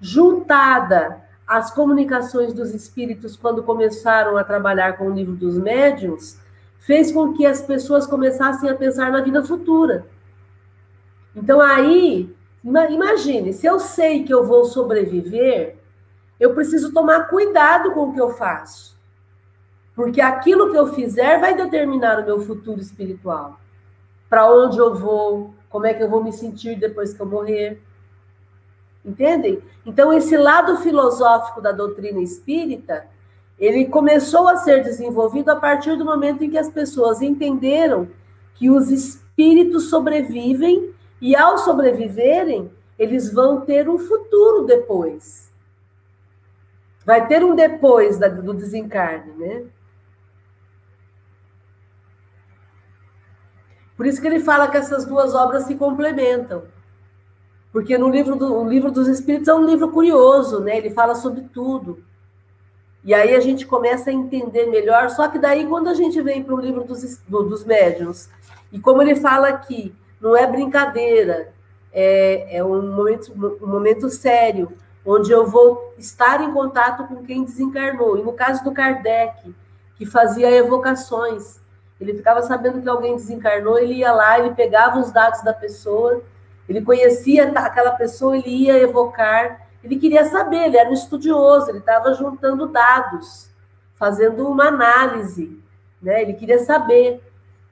juntada as comunicações dos espíritos, quando começaram a trabalhar com o livro dos médiuns, fez com que as pessoas começassem a pensar na vida futura. Então, aí, imagine, se eu sei que eu vou sobreviver, eu preciso tomar cuidado com o que eu faço. Porque aquilo que eu fizer vai determinar o meu futuro espiritual. Para onde eu vou, como é que eu vou me sentir depois que eu morrer. Entendem? Então, esse lado filosófico da doutrina espírita, ele começou a ser desenvolvido a partir do momento em que as pessoas entenderam que os espíritos sobrevivem e, ao sobreviverem, eles vão ter um futuro depois. Vai ter um depois do desencarne, né? Por isso que ele fala que essas duas obras se complementam. Porque no livro, do, o livro dos Espíritos é um livro curioso, né? Ele fala sobre tudo. E aí a gente começa a entender melhor. Só que daí, quando a gente vem para o livro dos, do, dos médiuns, e como ele fala aqui, não é brincadeira, é, é um, momento, um momento sério, onde eu vou estar em contato com quem desencarnou. E no caso do Kardec, que fazia evocações, ele ficava sabendo que alguém desencarnou, ele ia lá, ele pegava os dados da pessoa ele conhecia aquela pessoa, ele ia evocar, ele queria saber, ele era um estudioso, ele estava juntando dados, fazendo uma análise, né? Ele queria saber.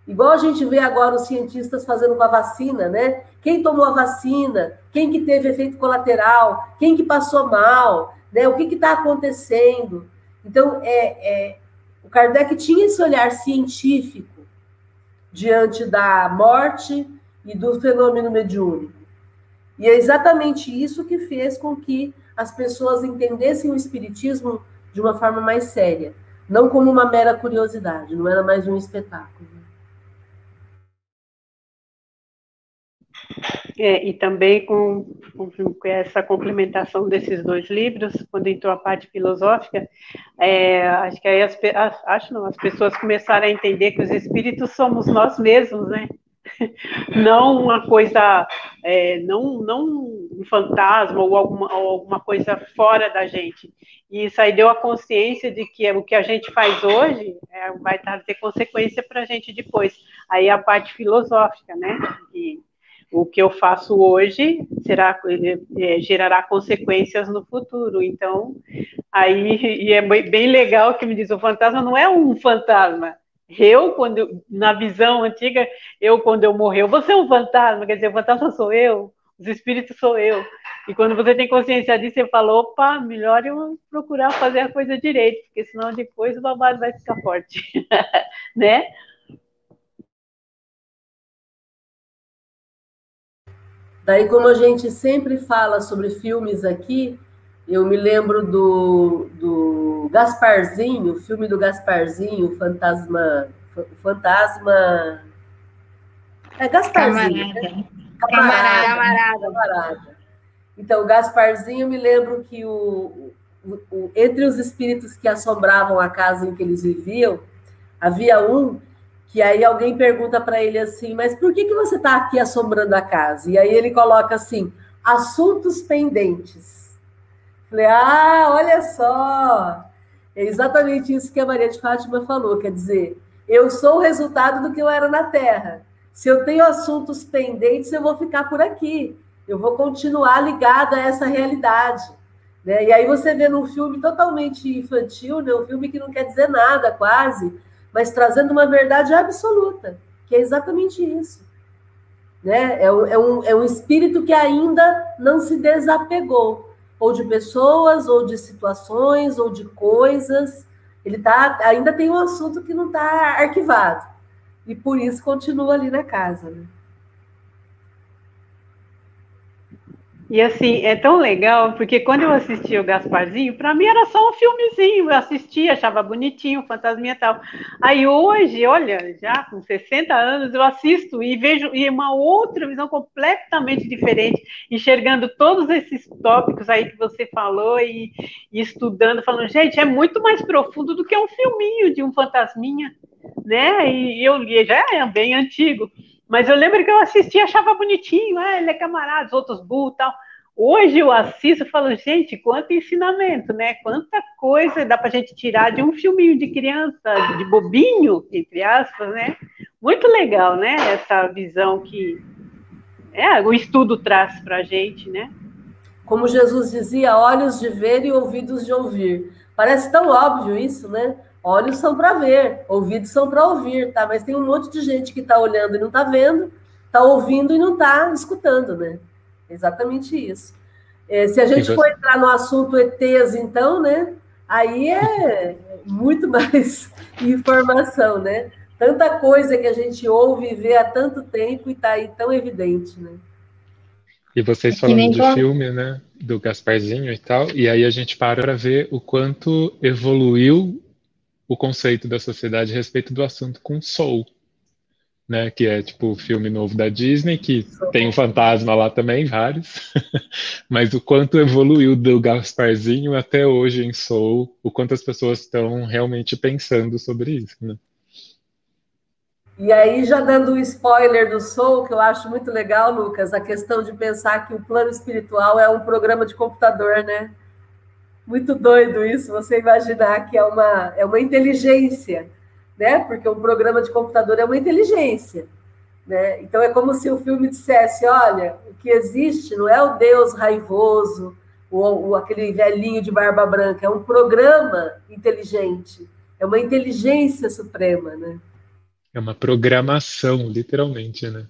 Igual a gente vê agora os cientistas fazendo com a vacina, né? Quem tomou a vacina, quem que teve efeito colateral, quem que passou mal, né? O que está acontecendo? Então, é, é, o Kardec tinha esse olhar científico diante da morte, e do fenômeno mediúnico. E é exatamente isso que fez com que as pessoas entendessem o espiritismo de uma forma mais séria, não como uma mera curiosidade, não era mais um espetáculo. É, e também com, com, essa complementação desses dois livros, quando entrou a parte filosófica, é, acho que aí as, acho não, as pessoas começaram a entender que os espíritos somos nós mesmos, né? não uma coisa, é, não, não um fantasma ou alguma, ou alguma coisa fora da gente. E isso aí deu a consciência de que o que a gente faz hoje é, vai ter consequência para a gente depois. Aí a parte filosófica, né? E o que eu faço hoje será é, gerará consequências no futuro. Então, aí e é bem legal que me diz o fantasma não é um fantasma, eu, quando na visão antiga, eu, quando eu morrer, vou ser um fantasma, quer dizer, o fantasma sou eu, os espíritos sou eu. E quando você tem consciência disso, você fala, opa, melhor eu procurar fazer a coisa direito, porque senão depois o babado vai ficar forte, né? Daí, como a gente sempre fala sobre filmes aqui, eu me lembro do, do Gasparzinho, o filme do Gasparzinho, Fantasma. Fantasma. É Gasparzinho. Camarada. Né? Camarada. Camarada. Camarada. Então, Gasparzinho, eu me lembro que o, o, o, entre os espíritos que assombravam a casa em que eles viviam, havia um que aí alguém pergunta para ele assim: Mas por que, que você está aqui assombrando a casa? E aí ele coloca assim: assuntos pendentes. Falei, ah, olha só. É exatamente isso que a Maria de Fátima falou. Quer dizer, eu sou o resultado do que eu era na Terra. Se eu tenho assuntos pendentes, eu vou ficar por aqui. Eu vou continuar ligada a essa realidade. Né? E aí você vê num filme totalmente infantil, né? um filme que não quer dizer nada, quase, mas trazendo uma verdade absoluta, que é exatamente isso. Né? É, um, é, um, é um espírito que ainda não se desapegou ou de pessoas, ou de situações, ou de coisas. Ele tá, ainda tem um assunto que não está arquivado. E por isso continua ali na casa. Né? E assim, é tão legal, porque quando eu assisti o Gasparzinho, para mim era só um filmezinho, eu assistia, achava bonitinho, fantasminha e tal. Aí hoje, olha, já com 60 anos, eu assisto e vejo e uma outra visão completamente diferente, enxergando todos esses tópicos aí que você falou e, e estudando, falando, gente, é muito mais profundo do que um filminho de um fantasminha, né? E eu li, já é bem antigo. Mas eu lembro que eu assisti achava bonitinho, ah, ele é camarada, os outros burros e tal. hoje eu assisto e falo, gente, quanto ensinamento, né? Quanta coisa dá para a gente tirar de um filminho de criança, de bobinho, entre aspas, né? Muito legal, né? Essa visão que é, o estudo traz para a gente, né? Como Jesus dizia, olhos de ver e ouvidos de ouvir. Parece tão óbvio isso, né? Olhos são para ver, ouvidos são para ouvir, tá? Mas tem um monte de gente que está olhando e não está vendo, está ouvindo e não está escutando, né? Exatamente isso. É, se a gente for entrar no assunto ETs, então, né? Aí é muito mais informação, né? Tanta coisa que a gente ouve e vê há tanto tempo e está aí tão evidente, né? E vocês é falando de filme, né? Do Gasparzinho e tal, e aí a gente para para ver o quanto evoluiu o conceito da sociedade a respeito do assunto com Soul, né? Que é tipo o filme novo da Disney, que tem um fantasma lá também, vários. Mas o quanto evoluiu do Gasparzinho até hoje em Soul, o quanto as pessoas estão realmente pensando sobre isso, né? E aí, já dando o um spoiler do Soul, que eu acho muito legal, Lucas, a questão de pensar que o plano espiritual é um programa de computador, né? Muito doido isso, você imaginar que é uma, é uma inteligência, né? Porque um programa de computador é uma inteligência, né? Então é como se o filme dissesse, olha, o que existe não é o Deus raivoso, ou, ou aquele velhinho de barba branca, é um programa inteligente, é uma inteligência suprema, né? É uma programação, literalmente, né?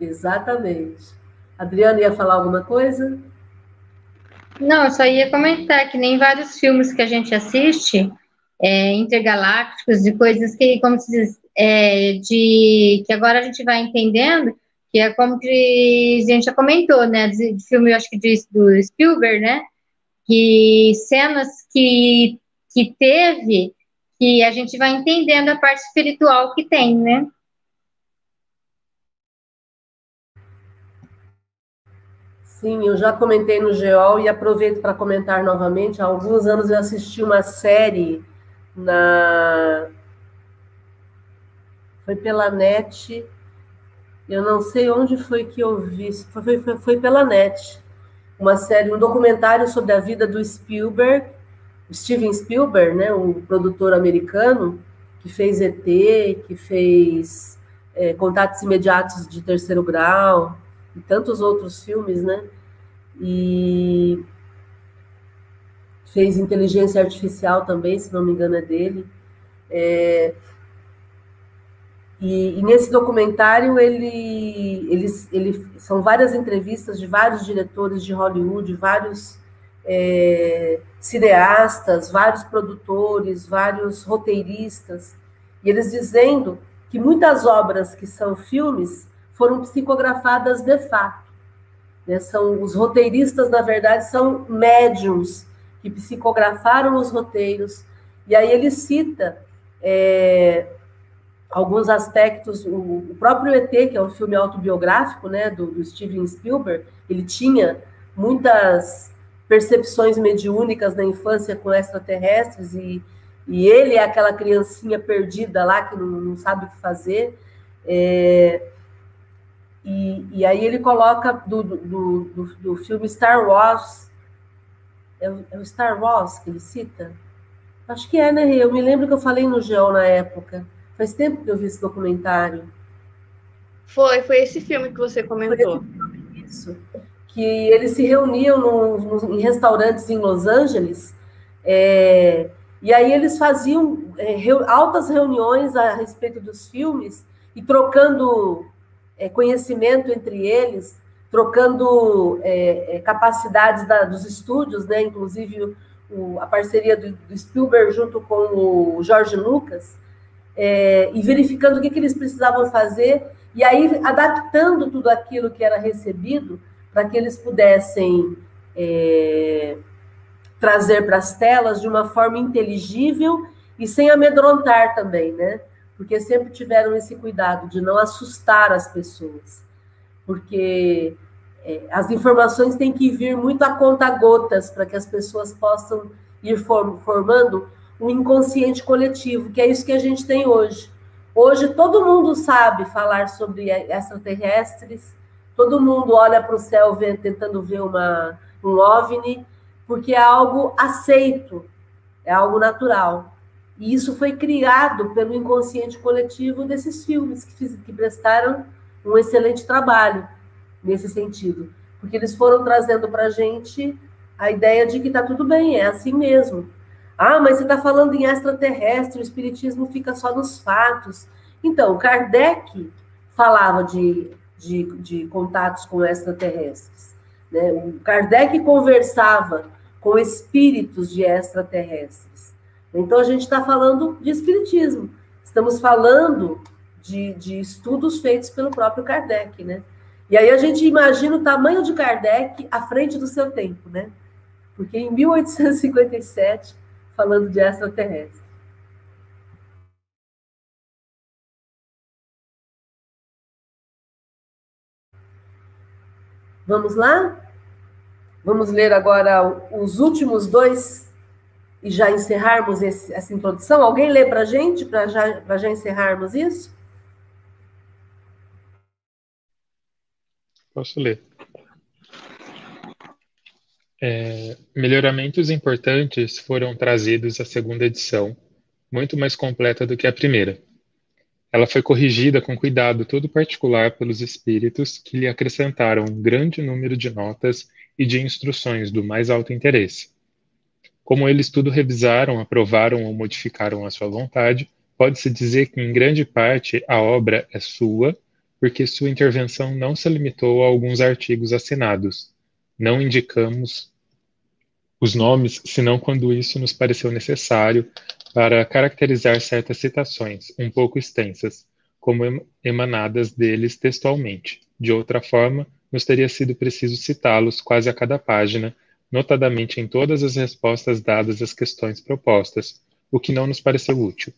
Exatamente. Adriana ia falar alguma coisa? Não, eu só ia comentar que nem vários filmes que a gente assiste, é, intergalácticos, de coisas que, como se diz, é, de que agora a gente vai entendendo, que é como que a gente já comentou, né, de, de filme, eu acho que de, do Spielberg, né, que cenas que, que teve, que a gente vai entendendo a parte espiritual que tem, né. Sim, eu já comentei no Geol e aproveito para comentar novamente. Há alguns anos eu assisti uma série na. Foi pela net. Eu não sei onde foi que eu vi. Foi, foi, foi pela net. Uma série, um documentário sobre a vida do Spielberg, Steven Spielberg, né, o produtor americano, que fez ET, que fez é, Contatos Imediatos de Terceiro Grau, e tantos outros filmes, né? E fez inteligência artificial também, se não me engano, é dele. É, e, e, nesse documentário ele, eles, ele, são várias entrevistas de vários diretores de Hollywood, vários é, cineastas, vários produtores, vários roteiristas, e eles dizendo que muitas obras que são filmes foram psicografadas de fato. Né? São os roteiristas, na verdade, são médiums que psicografaram os roteiros. E aí ele cita é, alguns aspectos. O, o, próprio ET, que é um filme autobiográfico, né, do, do Steven Spielberg, ele tinha muitas percepções mediúnicas na infância com extraterrestres e, e ele é aquela criancinha perdida lá que não, não sabe o que fazer. É, e, e aí ele coloca do, do, do, do filme Star Wars, é o, é o, Star Wars que ele cita? Acho que é, né, Eu me lembro que eu falei no Geo na época. Faz tempo que eu vi esse documentário. Foi, foi esse filme que você comentou. Isso. Que eles se reuniam no, no, em restaurantes em Los Angeles, é, e aí eles faziam é, altas reuniões a respeito dos filmes e trocando é, conhecimento entre eles, trocando é, é, capacidades da, dos estúdios, né? inclusive o, a parceria do, do, Spielberg junto com o Jorge Lucas, é, e verificando o que, que eles precisavam fazer, e aí adaptando tudo aquilo que era recebido para que eles pudessem é, trazer para as telas de uma forma inteligível e sem amedrontar também, né? Porque sempre tiveram esse cuidado de não assustar as pessoas, porque é, as informações têm que vir muito a conta gotas para que as pessoas possam ir form formando um inconsciente coletivo, que é isso que a gente tem hoje. Hoje todo mundo sabe falar sobre extraterrestres, todo mundo olha para o céu vê, tentando ver uma, um OVNI, porque é algo aceito, é algo natural. E isso foi criado pelo inconsciente coletivo desses filmes, que, fiz, que prestaram um excelente trabalho nesse sentido. Porque eles foram trazendo para a gente a ideia de que está tudo bem, é assim mesmo. Ah, mas você está falando em extraterrestre, o espiritismo fica só nos fatos. Então, Kardec falava de, de, de contatos com extraterrestres. Né? O Kardec conversava com espíritos de extraterrestres. Então, a gente está falando de espiritismo. Estamos falando de, de estudos feitos pelo próprio Kardec, né? E aí a gente imagina o tamanho de Kardec à frente do seu tempo, né? Porque em 1857 falando de extraterrestre. Vamos lá? Vamos ler agora os últimos dois e já encerrarmos esse, essa introdução. Alguém lê para a gente, para já, já encerrarmos isso? Posso ler. É, melhoramentos importantes foram trazidos à segunda edição, muito mais completa do que a primeira. Ela foi corrigida com cuidado todo particular pelos espíritos que lhe acrescentaram um grande número de notas e de instruções do mais alto interesse. Como eles tudo revisaram, aprovaram ou modificaram à sua vontade, pode-se dizer que, em grande parte, a obra é sua, porque sua intervenção não se limitou a alguns artigos assinados. Não indicamos os nomes, senão quando isso nos pareceu necessário para caracterizar certas citações, um pouco extensas, como emanadas deles textualmente. De outra forma, nos teria sido preciso citá-los quase a cada página, notadamente em todas as respostas dadas às questões propostas, o que não nos pareceu útil.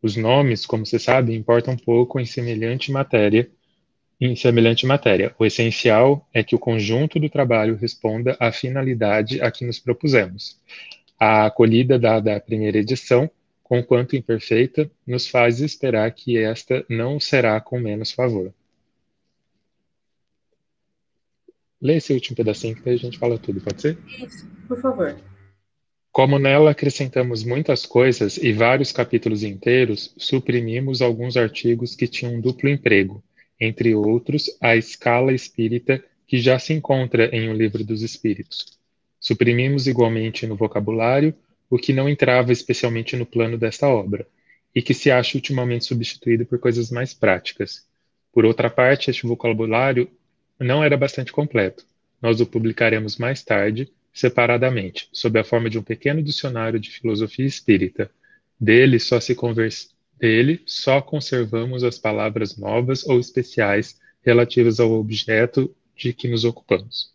Os nomes, como se sabe, importam pouco em semelhante matéria, em semelhante matéria. O essencial é que o conjunto do trabalho responda à finalidade a que nos propusemos. A acolhida dada à primeira edição, conquanto imperfeita, nos faz esperar que esta não será com menos favor. Lê esse último pedacinho que daí a gente fala tudo, pode ser? Isso, por favor. Como nela acrescentamos muitas coisas e vários capítulos inteiros, suprimimos alguns artigos que tinham um duplo emprego, entre outros, a escala espírita que já se encontra em O Livro dos Espíritos. Suprimimos igualmente no vocabulário o que não entrava especialmente no plano desta obra, e que se acha ultimamente substituído por coisas mais práticas. Por outra parte, este vocabulário não era bastante completo. Nós o publicaremos mais tarde, separadamente, sob a forma de um pequeno dicionário de filosofia espírita. Dele só se conversa dele, só conservamos as palavras novas ou especiais relativas ao objeto de que nos ocupamos.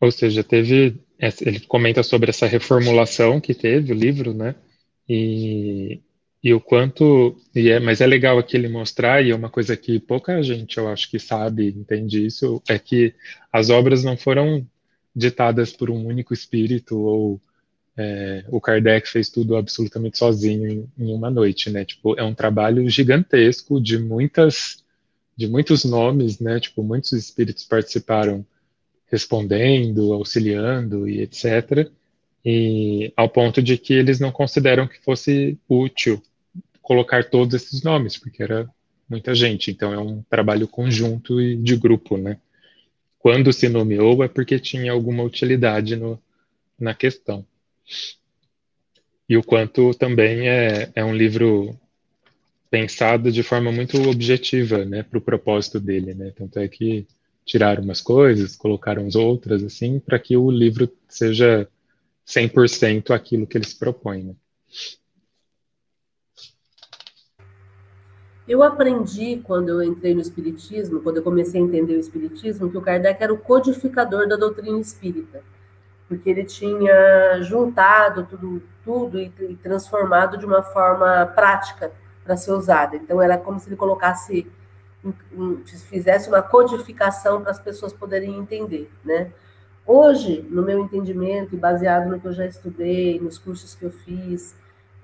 Ou seja, teve, ele comenta sobre essa reformulação que teve o livro, né? E, e o quanto, e é, mas é legal aqui ele mostrar, e é uma coisa que pouca gente, eu acho que sabe, entende isso, é que as obras não foram ditadas por um único espírito ou é, o Kardec fez tudo absolutamente sozinho em, em, uma noite, né? Tipo, é um trabalho gigantesco de muitas, de muitos nomes, né? Tipo, muitos espíritos participaram respondendo, auxiliando e etc. E ao ponto de que eles não consideram que fosse útil colocar todos esses nomes, porque era muita gente. Então é um trabalho conjunto e de grupo, né? Quando se nomeou é porque tinha alguma utilidade no, na questão. E o quanto também é, é um livro pensado de forma muito objetiva, né, para o propósito dele, né? Tanto é que tiraram umas coisas, colocaram as outras, assim, para que o livro seja 100% aquilo que ele se propõe, né? Eu aprendi quando eu entrei no Espiritismo, quando eu comecei a entender o Espiritismo, que o Kardec era o codificador da doutrina espírita porque ele tinha juntado tudo, tudo e, e transformado de uma forma prática para ser usada. Então era como se ele colocasse, fizesse uma codificação para as pessoas poderem entender, né? Hoje, no meu entendimento e baseado no que eu já estudei, nos cursos que eu fiz,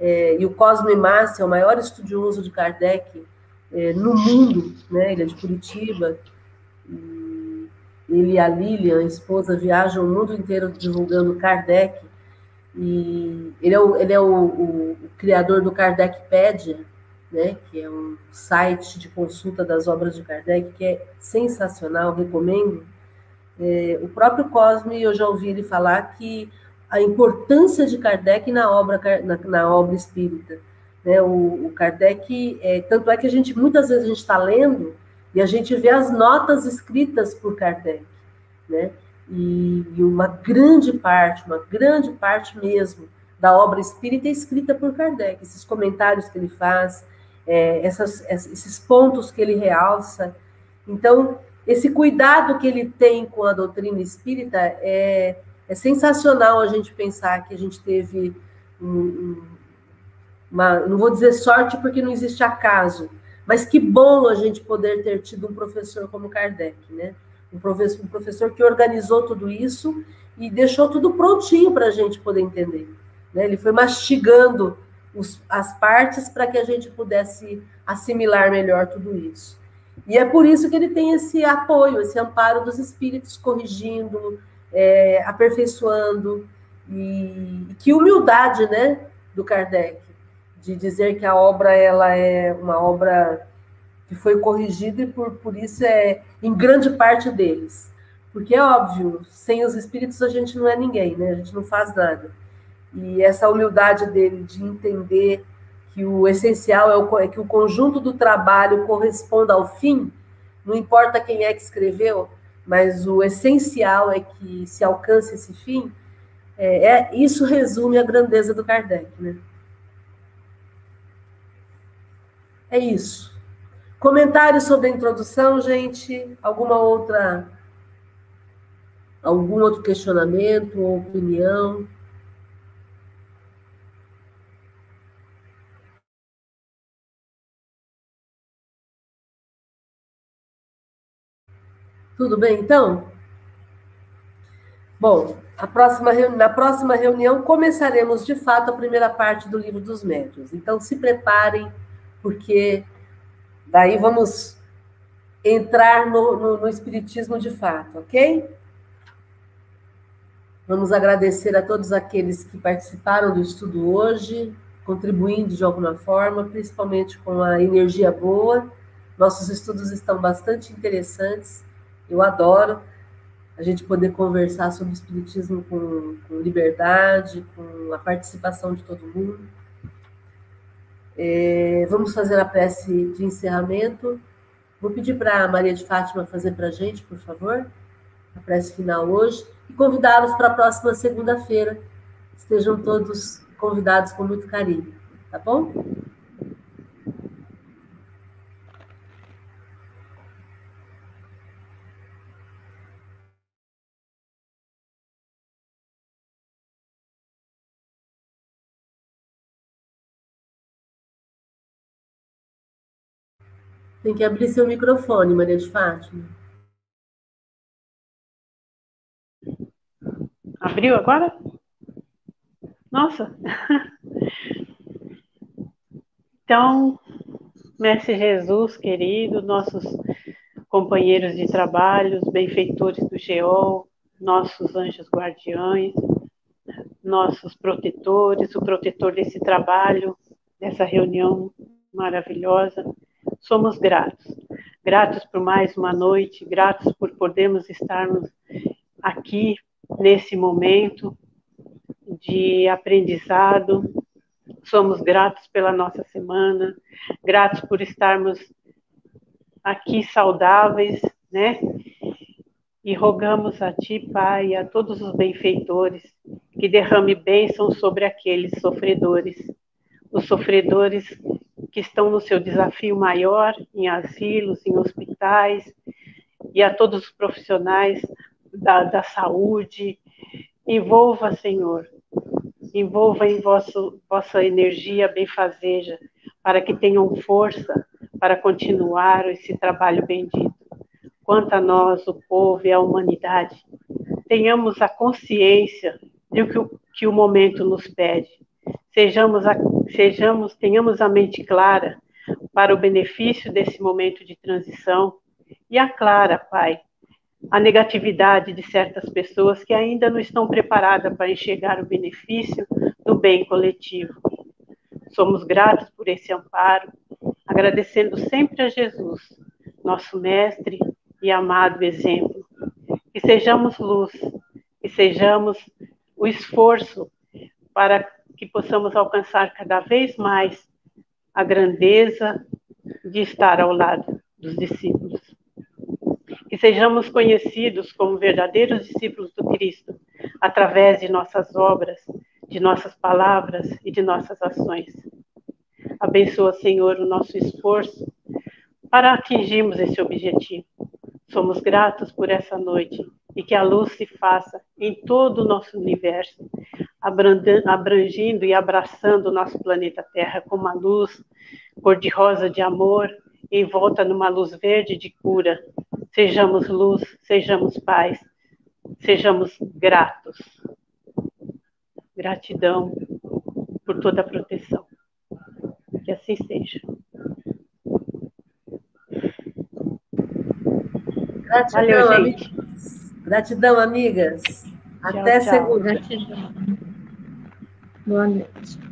é, e o Cosme Massa é o maior estudioso de Kardec é, no mundo, né? Ele é de Curitiba. Ele e a Lilian, a esposa, viajam o mundo inteiro divulgando Kardec. E ele é o, ele é o, o, o criador do Kardecpedia, né? Que é um site de consulta das obras de Kardec que é sensacional, recomendo. É, o próprio Cosme, eu já ouvi ele falar que a importância de Kardec na obra, na, na obra espírita. Né? O, o Kardec, é, tanto é que a gente, muitas vezes a gente está lendo e a gente vê as notas escritas por Kardec, né? E, e uma grande parte, uma grande parte mesmo da obra espírita é escrita por Kardec, esses comentários que ele faz, é, essas, esses pontos que ele realça. Então, esse cuidado que ele tem com a doutrina espírita é, é sensacional a gente pensar que a gente teve um, uma, não vou dizer sorte porque não existe acaso, mas que bom a gente poder ter tido um professor como Kardec, né? Um professor, um professor que organizou tudo isso e deixou tudo prontinho para a gente poder entender. Né? Ele foi mastigando os, as partes para que a gente pudesse assimilar melhor tudo isso. E é por isso que ele tem esse apoio, esse amparo dos espíritos, corrigindo, é, aperfeiçoando. E, e que humildade, né, do Kardec de dizer que a obra ela é uma obra que foi corrigida e por, por isso é em grande parte deles. Porque é óbvio, sem os espíritos a gente não é ninguém, né? A gente não faz nada. E essa humildade dele de entender que o essencial é, o, é que o conjunto do trabalho corresponda ao fim, não importa quem é que escreveu, mas o essencial é que se alcance esse fim, é, é isso resume a grandeza do Kardec, né? É isso. Comentários sobre a introdução, gente? Alguma outra. Algum outro questionamento ou opinião? Tudo bem, então? Bom, próxima, na próxima reunião começaremos de fato a primeira parte do livro dos médios. Então, se preparem porque daí vamos entrar no, no, no Espiritismo de fato, ok? Vamos agradecer a todos aqueles que participaram do estudo hoje, contribuindo de alguma forma, principalmente com a energia boa. Nossos estudos estão bastante interessantes, eu adoro a gente poder conversar sobre Espiritismo com, com liberdade, com a participação de todo mundo. É, vamos fazer a prece de encerramento. Vou pedir para a Maria de Fátima fazer para a gente, por favor, a prece final hoje, e convidá-los para a próxima segunda-feira. Estejam todos convidados com muito carinho, tá bom? Tem que abrir seu microfone, Maria de Fátima. Abriu agora? Nossa! Então, Mestre Jesus, querido, nossos companheiros de trabalho, os benfeitores do GEOL, nossos anjos guardiães, nossos protetores, o protetor desse trabalho, dessa reunião maravilhosa, somos gratos. Gratos por mais uma noite, gratos por podermos estarmos aqui nesse momento de aprendizado. Somos gratos pela nossa semana, gratos por estarmos aqui saudáveis, né? E rogamos a Ti, Pai, e a todos os benfeitores, que derrame bênção sobre aqueles sofredores, os sofredores que estão no seu desafio maior, em asilos, em hospitais, e a todos os profissionais da, da saúde. Envolva, Senhor, envolva em vosso, vossa energia benfazeja, para que tenham força para continuar esse trabalho bendito. Quanto a nós, o povo e a humanidade, tenhamos a consciência de que o, que o momento nos pede sejamos, a, sejamos, tenhamos a mente clara para o benefício desse momento de transição e aclara, Pai, a negatividade de certas pessoas que ainda não estão preparadas para enxergar o benefício do bem coletivo. Somos gratos por esse amparo, agradecendo sempre a Jesus, nosso mestre e amado exemplo. Que sejamos luz, que sejamos o esforço para que possamos alcançar cada vez mais a grandeza de estar ao lado dos discípulos. Que sejamos conhecidos como verdadeiros discípulos do Cristo, através de nossas obras, de nossas palavras e de nossas ações. Abençoa, Senhor, o nosso esforço para atingirmos esse objetivo. Somos gratos por essa noite e que a luz se faça em todo o nosso universo, abrangindo e abraçando o nosso planeta Terra com uma luz cor-de-rosa de amor, em volta numa luz verde de cura. Sejamos luz, sejamos paz, sejamos gratos. Gratidão por toda a proteção. Que assim seja. Gratidão, Valeu, gente. Amigas. Gratidão, amigas. Até tchau, segunda. Gratidão. Boa noite.